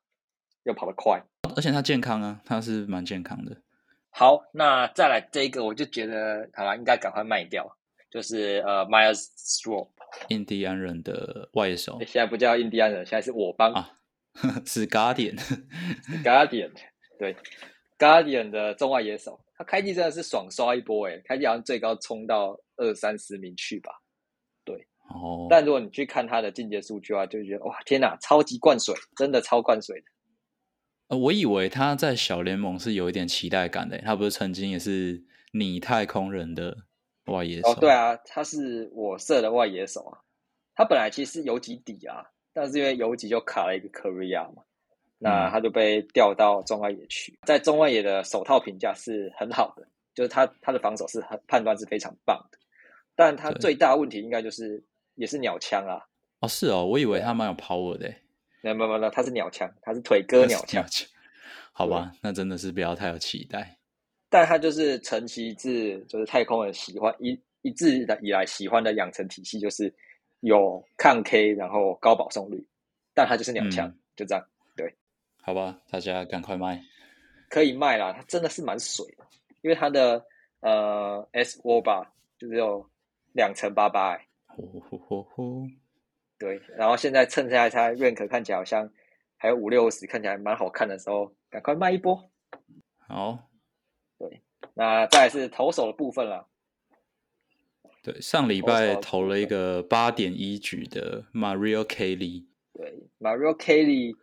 又跑得快，
而且他健康啊，他是蛮健康的。
好，那再来这一个，我就觉得好了，应该赶快卖掉。就是呃，Miles Straw，
印第安人的外野手，
现在不叫印第安人，现在是我帮
啊，是 Guardian，Guardian，
对，Guardian 的中外野手，他开季真的是爽刷一波诶，开季好像最高冲到二三十名去吧，对，
哦，
但如果你去看他的进阶数据的话，就觉得哇，天哪，超级灌水，真的超灌水的。
呃，我以为他在小联盟是有一点期待感的，他不是曾经也是拟太空人的外野手？
哦，对啊，他是我设的外野手啊。他本来其实游击底啊，但是因为游击就卡了一个 Korea 嘛，那他就被调到中外野去。在中外野的手套评价是很好的，就是他他的防守是很判断是非常棒的，但他最大问题应该就是也是鸟枪啊。
哦，是哦，我以为他蛮有 power 的。
没没没，他是鸟枪，他是腿哥鸟枪，
好吧，那真的是不要太有期待。
但他就是成其志，就是太空人喜欢一一直的以来喜欢的养成体系，就是有抗 K，然后高保送率，但他就是鸟枪，就这样。对，
好吧，大家赶快卖，
可以卖啦，它真的是蛮水的，因为它的呃 S 波吧，就只有两层八八哎。呼呼呼呼。对，然后现在趁现在它 rank 看起来好像还有五六十，看起来蛮好看的时候，赶快卖一波。
好，
对，那再是投手的部分了。
对，上礼拜投了一个八点一局的 Mario Kelly。
对，Mario Kelly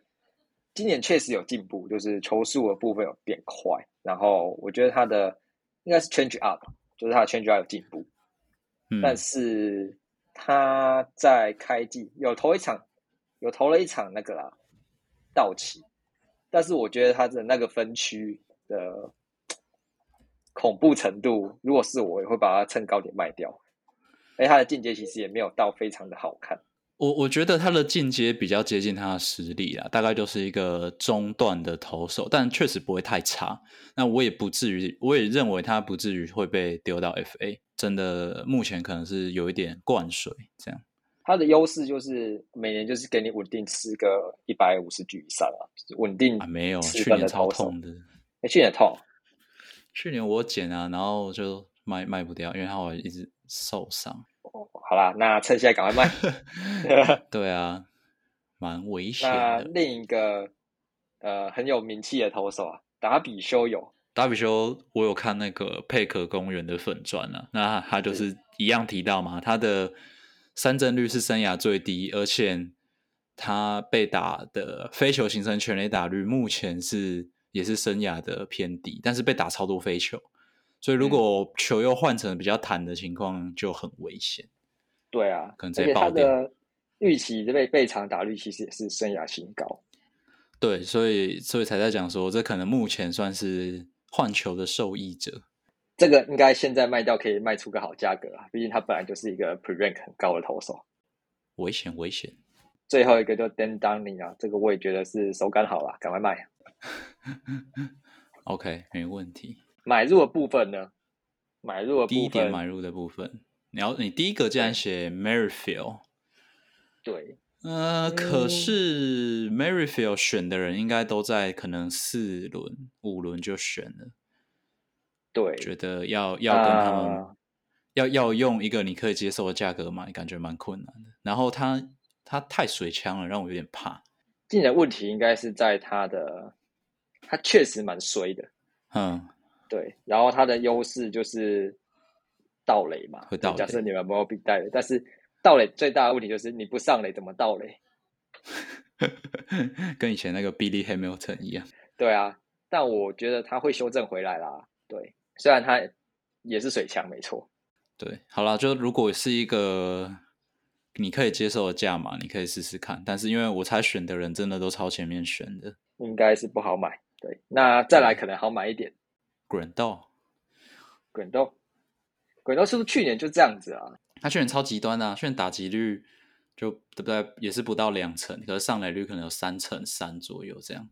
今年确实有进步，就是球速的部分有变快，然后我觉得他的应该是 change up，就是他的 change up 有进步，嗯但是。他在开季有投一场，有投了一场那个啦，道奇，但是我觉得他的那个分区的恐怖程度，如果是我，也会把它趁高点卖掉。哎，他的进阶其实也没有到非常的好看。
我我觉得他的进阶比较接近他的实力啊，大概就是一个中段的投手，但确实不会太差。那我也不至于，我也认为他不至于会被丢到 FA。真的，目前可能是有一点灌水这样。
他的优势就是每年就是给你稳定吃个一百五十局以上啊，稳定。
没有，去年超痛的。
哎，去年痛。
去年我捡啊，然后就卖卖不掉，因为他我一直受伤。
好啦，那趁现在赶快卖。
对啊，蛮危险
的。另一个呃很有名气的投手啊，达比修有。
达比修，我有看那个佩克公园的粉砖啊，那他就是一样提到嘛，他的三振率是生涯最低，而且他被打的飞球形成全垒打率目前是也是生涯的偏低，但是被打超多飞球，所以如果球又换成比较弹的情况就很危险。
对啊，
可能直接爆掉。
预期被被长打率其实也是生涯新高。
对，所以所以才在讲说，这可能目前算是。换球的受益者，
这个应该现在卖掉可以卖出个好价格啊！毕竟他本来就是一个 pre rank 很高的投手，
危险危险。
最后一个就 Dan Dunning 啊，这个我也觉得是手感好了，赶快卖。
OK，没问题。
买入的部分呢？买入的
第一点买入的部分，你要你第一个竟然写 Maryfield，
对。
呃，可是 Maryfield 选的人应该都在可能四轮、五轮就选了。
对，
觉得要要跟他们要要用一个你可以接受的价格买，感觉蛮困难的。然后他他太水枪了，让我有点怕。
今年的问题应该是在他的，他确实蛮衰的。
嗯，
对。然后它的优势就是盗垒嘛，
会盗。
假设你们没有比带的，但是。盗垒最大的问题就是你不上垒怎么盗垒？
跟以前那个 Billy Hamilton 一样。
对啊，但我觉得他会修正回来啦。对，虽然他也是水枪，没错。
对，好啦，就如果是一个你可以接受的价码，你可以试试看。但是因为我猜选的人真的都超前面选的，
应该是不好买。对，那再来可能好买一点。
滚豆，
滚豆，滚豆是不是去年就这样子啊？
他去年超极端啊，去年打击率就对不对？也是不到两成，可是上垒率可能有三成三左右这样。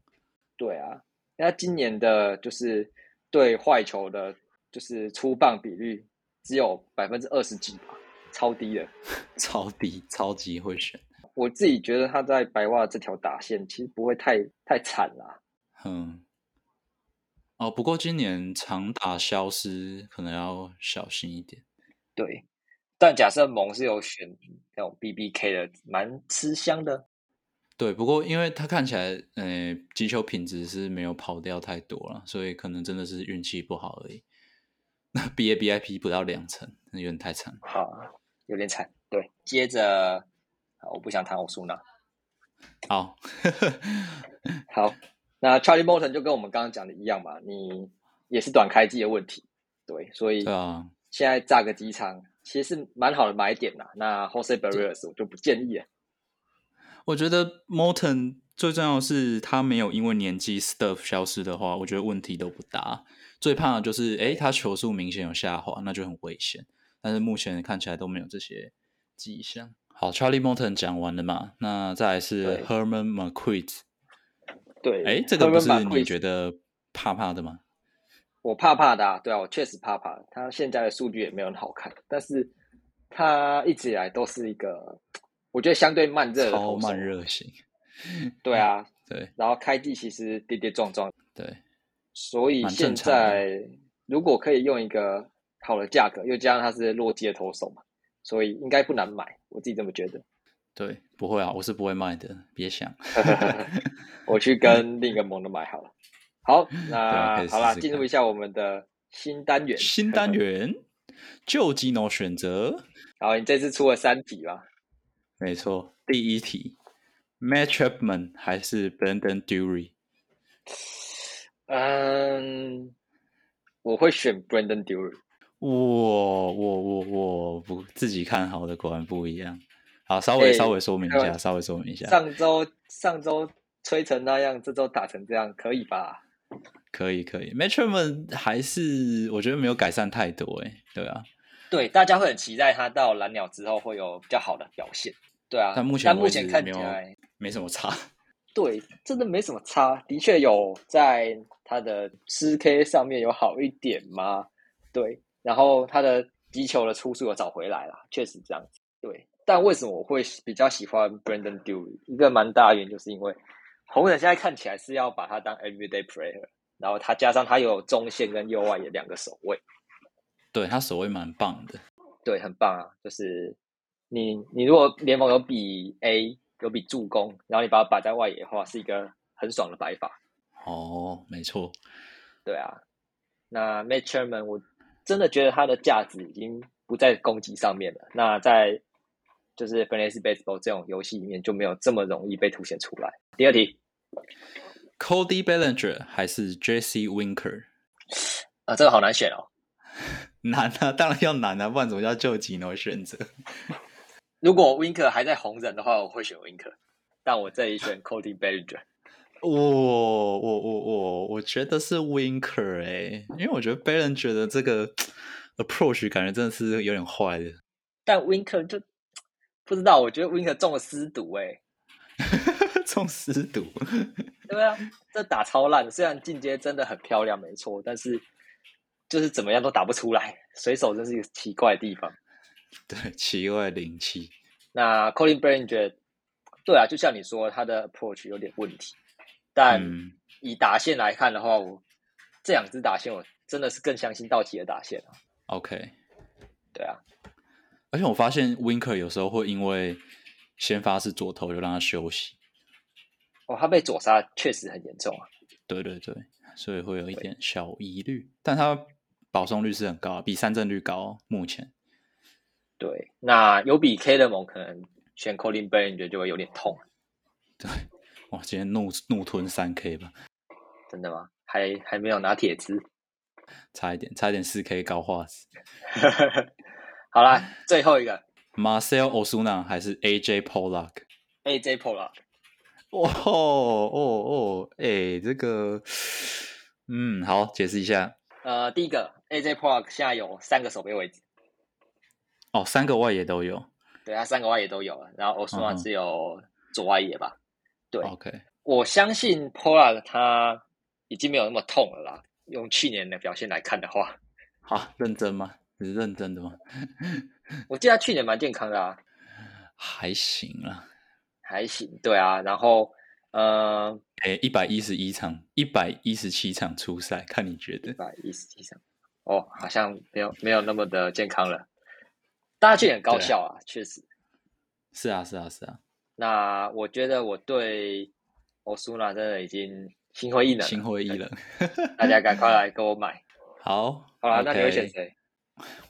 对啊，那今年的就是对坏球的，就是出棒比率只有百分之二十几吧，超低的，
超低，超级会选。
我自己觉得他在白袜这条打线其实不会太太惨啦。
嗯，哦，不过今年长打消失，可能要小心一点。
对，但假设蒙是有选那种 B B K 的，蛮吃香的。
对，不过因为他看起来，呃，击球品质是没有跑掉太多了，所以可能真的是运气不好而已。那 B A B I P 不到两成，那有点太惨。
好，有点惨。对，接着，我不想谈我输呢。
好，
好。那 Charlie Morton 就跟我们刚刚讲的一样嘛，你也是短开机的问题，对，所以
啊，
现在炸个机场其实是蛮好的买点呐。那 Jose Barrios 我就不建议了。
我觉得 Morton 最重要的是他没有因为年纪 stuff 消失的话，我觉得问题都不大。最怕的就是，哎，他球速明显有下滑，那就很危险。但是目前看起来都没有这些迹象。好，Charlie Morton 讲完了嘛？那再来是 Herman McQueen。
对，
哎，这个不是你觉得怕怕的吗？
我怕怕的，啊对啊，我确实怕怕。他现在的数据也没有很好看，但是他一直以来都是一个，我觉得相对慢热的
超慢热型。
对啊，
对。
然后开季其实跌跌撞撞，
对。
所以现在如果可以用一个好的价格，又加上他是落地的投手嘛，所以应该不难买，我自己这么觉得。
对，不会啊，我是不会卖的，别想。
我去跟另一个盟的买好了。好，那好了，进入一下我们的新单元。
新单元，旧技能选择。
好，你这次出了三题吧？
没错，第一题，Matt Chapman 还是 Brandon Dury？
嗯，我会选 Brandon Dury。
我我我我不自己看好的，果然不一样。好，稍微稍微说明一下，稍微说明一下。
上周上周吹成那样，这周打成这样，可以吧？
可以，可以。m a t r m a n 还是我觉得没有改善太多，哎，对啊，
对，大家会很期待他到蓝鸟之后会有比较好的表现，对啊。
但目前
目前看起来
没什么差。
对，真的没什么差，的确有在他的四 K 上面有好一点吗？对，然后他的击球的出速有找回来了，确实这样子，对。但为什么我会比较喜欢 Brandon Dewey？一个蛮大的原因就是因为红人现在看起来是要把他当 everyday player，然后他加上他有中线跟右外野两个守卫，
对他守卫蛮棒的，
对，很棒啊！就是你你如果联盟有比 A 有比助攻，然后你把它摆在外野的话，是一个很爽的摆法。
哦，没错，
对啊。那 Matt Sherman，我真的觉得他的价值已经不在攻击上面了。那在就是 Fantasy Baseball 这种游戏里面就没有这么容易被凸显出来。第二题
，Cody Bellinger 还是 Jesse Winker？
啊，这个好难选哦。
难啊，当然要难啊，不然怎么叫救急呢？选择。
如果 Winker 还在红人的话，我会选 Winker，但我这里选 Cody Bellinger。
我我我我我觉得是 Winker 哎，因为我觉得 Bellinger 的这个 approach 感觉真的是有点坏的。
但 Winker 就。不知道，我觉得 Winker 中了尸毒哎，
中尸毒，
对啊，这打超烂，虽然进阶真的很漂亮，没错，但是就是怎么样都打不出来，水手真是一个奇怪的地方。
对，奇怪灵气。
那 Colin b r a n 觉得对啊，就像你说，他的 approach 有点问题，但以打线来看的话，我这两支打线，我真的是更相信道奇的打线啊。
OK，
对啊。
而且我发现 Winker 有时候会因为先发是左投，就让他休息。
哦，他被左杀确实很严重啊。
对对对，所以会有一点小疑虑，但他保送率是很高，比三振率高。目前，
对，那有比 K 的盟可能选 Colin b e n 觉得就会有点痛。
对，哇，今天怒怒吞三 K 吧？
真的吗？还还没有拿铁汁？
差一点，差一点四 K 高画质。
好啦，最后一个
，Marcel Osuna 还是 AJ Pollock？AJ
Pollock，
哦哦哦，哎，这个，嗯，好，解释一下。
呃，第一个 AJ Pollock 现在有三个守备位置，
哦，三个外野都有。
对，他三个外野都有了，然后 o s u n a 只有左外野吧？对
，OK。
我相信 Pollock 他已经没有那么痛了啦。用去年的表现来看的话，
好认真吗？你是认真的吗？
我记得他去年蛮健康的啊，
还行啊，
还行。对啊，然后呃，
哎，一百一十一场，一百一十七场初赛，看你觉得？
一百一十七场，哦，好像没有没有那么的健康了。大家去年高效啊，确实。
是啊，是啊，是啊。
那我觉得我对欧苏娜真的已经心灰意冷，
心灰意冷。
大家赶快来给我买。
好，
好了，那你会选谁？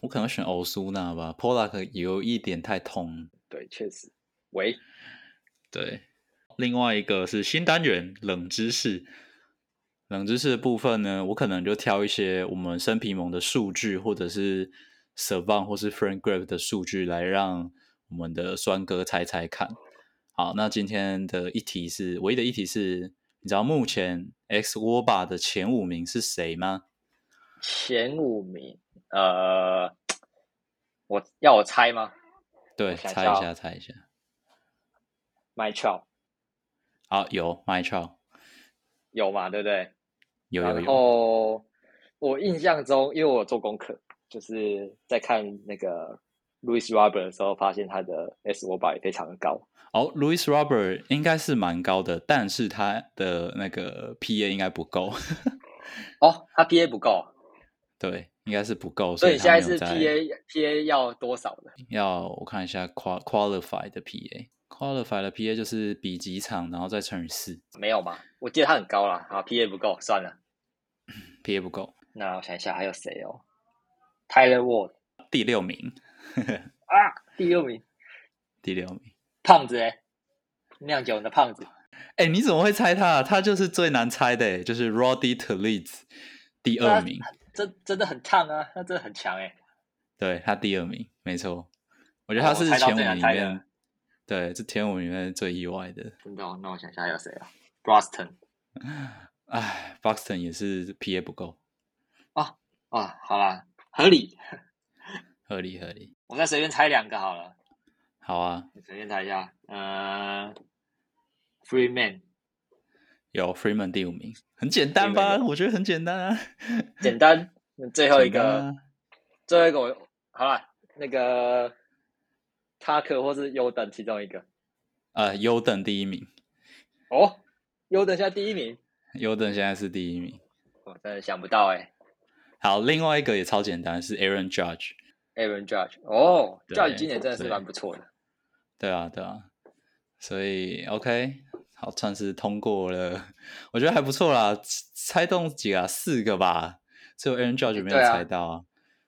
我可能选欧苏娜吧，Polak 有一点太痛。
对，确实。喂，
对。另外一个是新单元冷知识，冷知识的部分呢，我可能就挑一些我们生皮盟的数据，或者是。s e r v a n 或是 Frank Grave 的数据来让我们的酸哥猜猜看。好，那今天的一题是唯一的一题是，你知道目前 X Warba 的前五名是谁吗？
前五名，呃，我要我猜吗？
对，猜一下，猜一下。
My Child。
好，有 My Child。
有嘛？对不对？
有有有。
然后我印象中，因为我做功课。就是在看那个 Louis Robert 的时候，发现他的 S 五百非常的高。
哦，Louis Robert 应该是蛮高的，但是他的那个 PA 应该不够。
哦，他 PA 不够。
对，应该是不够。
所以
现在
是 PA PA 要多少呢？
要我看一下 qual qualified 的 PA，qualified 的 PA 就是比几场，然后再乘以四。
没有吗？我记得他很高了。好，PA 不够，算了。
PA 不够。
那我想一下还有谁哦？Tyler Ward
第六名
啊，第六名，
第六名，
胖子哎，酿酒的胖子，
哎，你怎么会猜他？他就是最难猜的，就是 Roddy t l e d s 第二名，
真真的很烫啊，他真的很强哎，
对他第二名，没错，我觉得他是前五里面，对，这前五里面最意外的。
真的？那我想想还有谁啊？Boston，
哎，Boston 也是 PA 不够
啊啊，好啦。合理，
合理，合理。
我再随便猜两个好了。
好啊，
你随便猜一下。呃，Freeman
有 Freeman 第五名，很简单吧？我觉得很简单啊。
简单。最后一个，最后一个，我好了，那个 Tucker 或是优等其中一个。
呃，优等第一名。
哦，优等现在第一名。
优等现在是第一名。
我真的想不到哎。
好，另外一个也超简单，是 Aaron Judge。
Aaron Judge，哦，Judge 今年真的是蛮不错的。
对啊，对啊，所以 OK，好，算是通过了，我觉得还不错啦。猜中几个？四个吧，只有 Aaron Judge 没有猜到啊，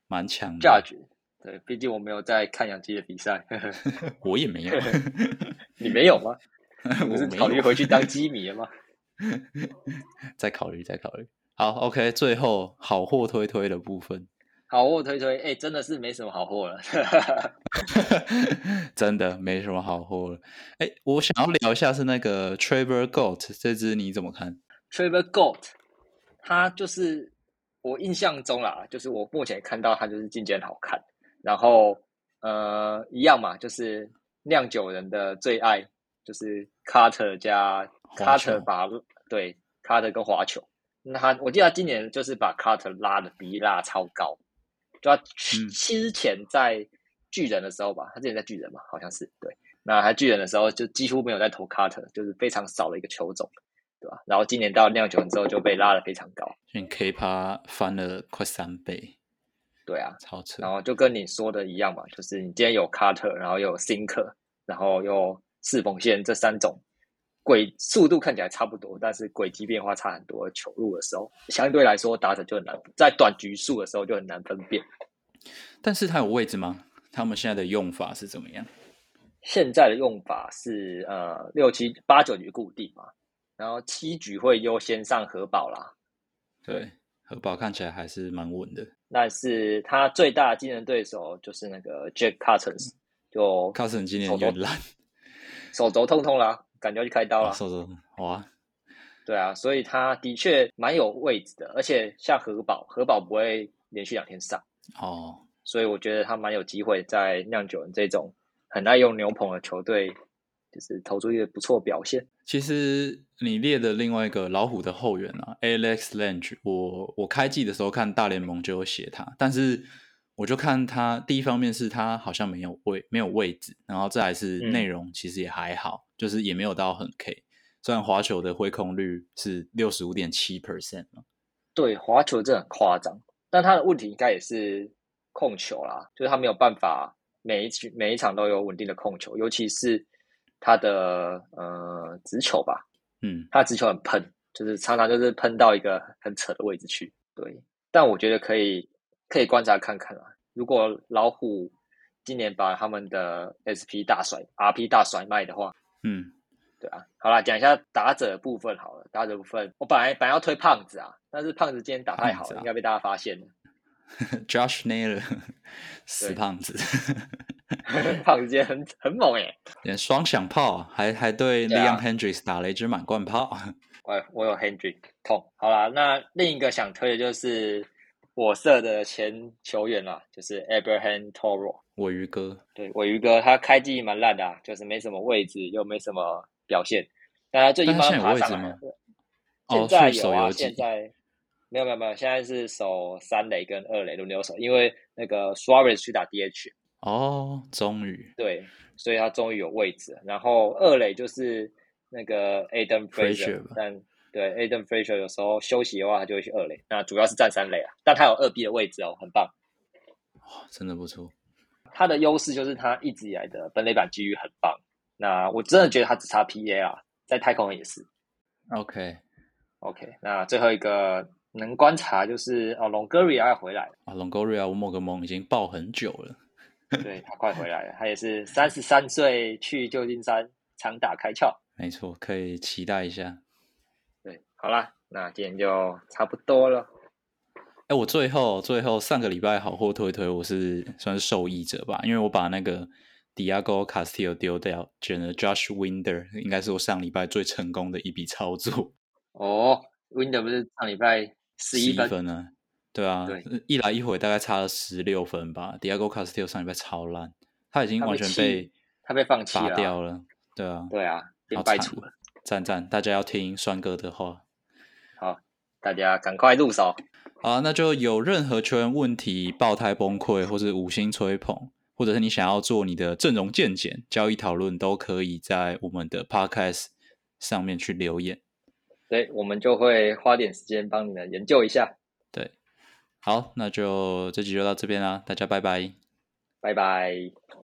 蛮强的。
Judge，对，毕竟我没有在看养鸡的比赛，
我也没有。
你没有吗？我是考虑回去当鸡迷了吗？
再考虑，再考虑。好，OK，最后好货推推的部分。
好货推推，哎，真的是没什么好货了，
真的没什么好货了。哎，我想要聊一下是那个 Trevor Goat 这只你怎么看
？Trevor Goat，他就是我印象中啦，就是我目前看到他就是进阶好看，然后呃一样嘛，就是酿酒人的最爱就是 Carter 加 Carter 把对 Carter 跟滑球。那他，我记得他今年就是把 Carter 拉的比拉超高，就他之前在巨人的时候吧，他之前在巨人嘛，好像是对。那他巨人的时候就几乎没有在投 Carter，就是非常少的一个球种，对吧？然后今年到酿酒之后就被拉的非常高，
你 K 趴翻了快三倍，
对啊，
超扯。
然后就跟你说的一样嘛，就是你今天有 Carter，然后又有 Sinker，然后又四缝线这三种。轨速度看起来差不多，但是轨迹变化差很多。球路的时候，相对来说打者就很难，在短局数的时候就很难分辨。
但是它有位置吗？他们现在的用法是怎么样？
现在的用法是呃六七八九局固定嘛，然后七局会优先上核保啦。
对，核保看起来还是蛮稳的。
但是他最大的竞争对手就是那个 Jack Carter，就
Carter 今年有点烂，
手肘痛痛啦。感觉要去开刀了。
受受哇，
对啊，所以他的确蛮有位置的，而且像核保，核保不会连续两天上，
哦，
所以我觉得他蛮有机会在酿酒人这种很爱用牛棚的球队，就是投出一个不错表现。
其实你列的另外一个老虎的后援啊，Alex Lange，我我开季的时候看大联盟就有写他，但是我就看他第一方面是他好像没有位没有位置，然后再来是
嗯
内容其实也还好，就是也没有到很 K。虽然滑球的挥空率是六十五点七 percent 嘛，
对，滑球真的很夸张，但他的问题应该也是控球啦，就是他没有办法每一局每一场都有稳定的控球，尤其是他的呃直球吧，
嗯，
他直球很喷，就是常常就是喷到一个很扯的位置去。对，但我觉得可以可以观察看看啦。如果老虎今年把他们的 SP 大甩 RP 大甩卖的话，
嗯，
对啊，好啦，讲一下打者的部分好了。打者部分，我本来本来要推胖子啊，但是胖子今天打太好了，应该被大家发现了。
Josh Naylor 死胖子，
胖子今天很很猛诶、
连双响炮啊，还还对 Leon Hendricks 打了一支满贯炮，
我我有 Hendrick 痛。好啦，那另一个想推的就是我社的前球员啦，就是 Abraham Toro。
尾鱼哥，
对，尾鱼哥他开机蛮烂的、啊，就是没什么位置，又没什么表现。但他最近慢慢爬上来现在有啊，现在没有没有没有，现在是守三垒跟二垒轮流守，因为那个 Suarez 去打 DH，
哦，终于
对，所以他终于有位置。然后二垒就是那个 Adam
吧
但对 Adam Frazier 有时候休息的话，他就会去二垒。那主要是站三垒啊，但他有二 B 的位置哦，很棒。
哇真的不错。
他的优势就是他一直以来的本垒板机遇很棒。那我真的觉得他只差 PA 啊，在太空人也是。OK，OK，那最后一个能观察就是哦，Longoria 要回来了，
啊，Longoria 我某个梦已经爆很久了。
对他快回来了，他也是三十三岁去旧金山长打开窍。
没错，可以期待一下。
对，好啦，那今天就差不多了。
哎，我最后最后上个礼拜好货推推，我是算是受益者吧，因为我把那个 Diago Castillo 丢掉，选了 Josh Winder，应该是我上礼拜最成功的一笔操作。
哦，Winder 不是上礼拜十一
11
分，
分呢？对啊，
对
一来一回大概差了十六分吧。Diago Castillo 上礼拜超烂，他已经完全被
他被放弃
掉了。对啊，
对啊，变
好惨
败处了。
赞赞，大家要听酸哥的话。
好，大家赶快入手。
好，那就有任何球员问题、爆胎崩溃，或是五星吹捧，或者是你想要做你的阵容见解、交易讨论，都可以在我们的 Podcast 上面去留言。
对，我们就会花点时间帮你们研究一下。
对，好，那就这集就到这边啦，大家拜拜。
拜拜。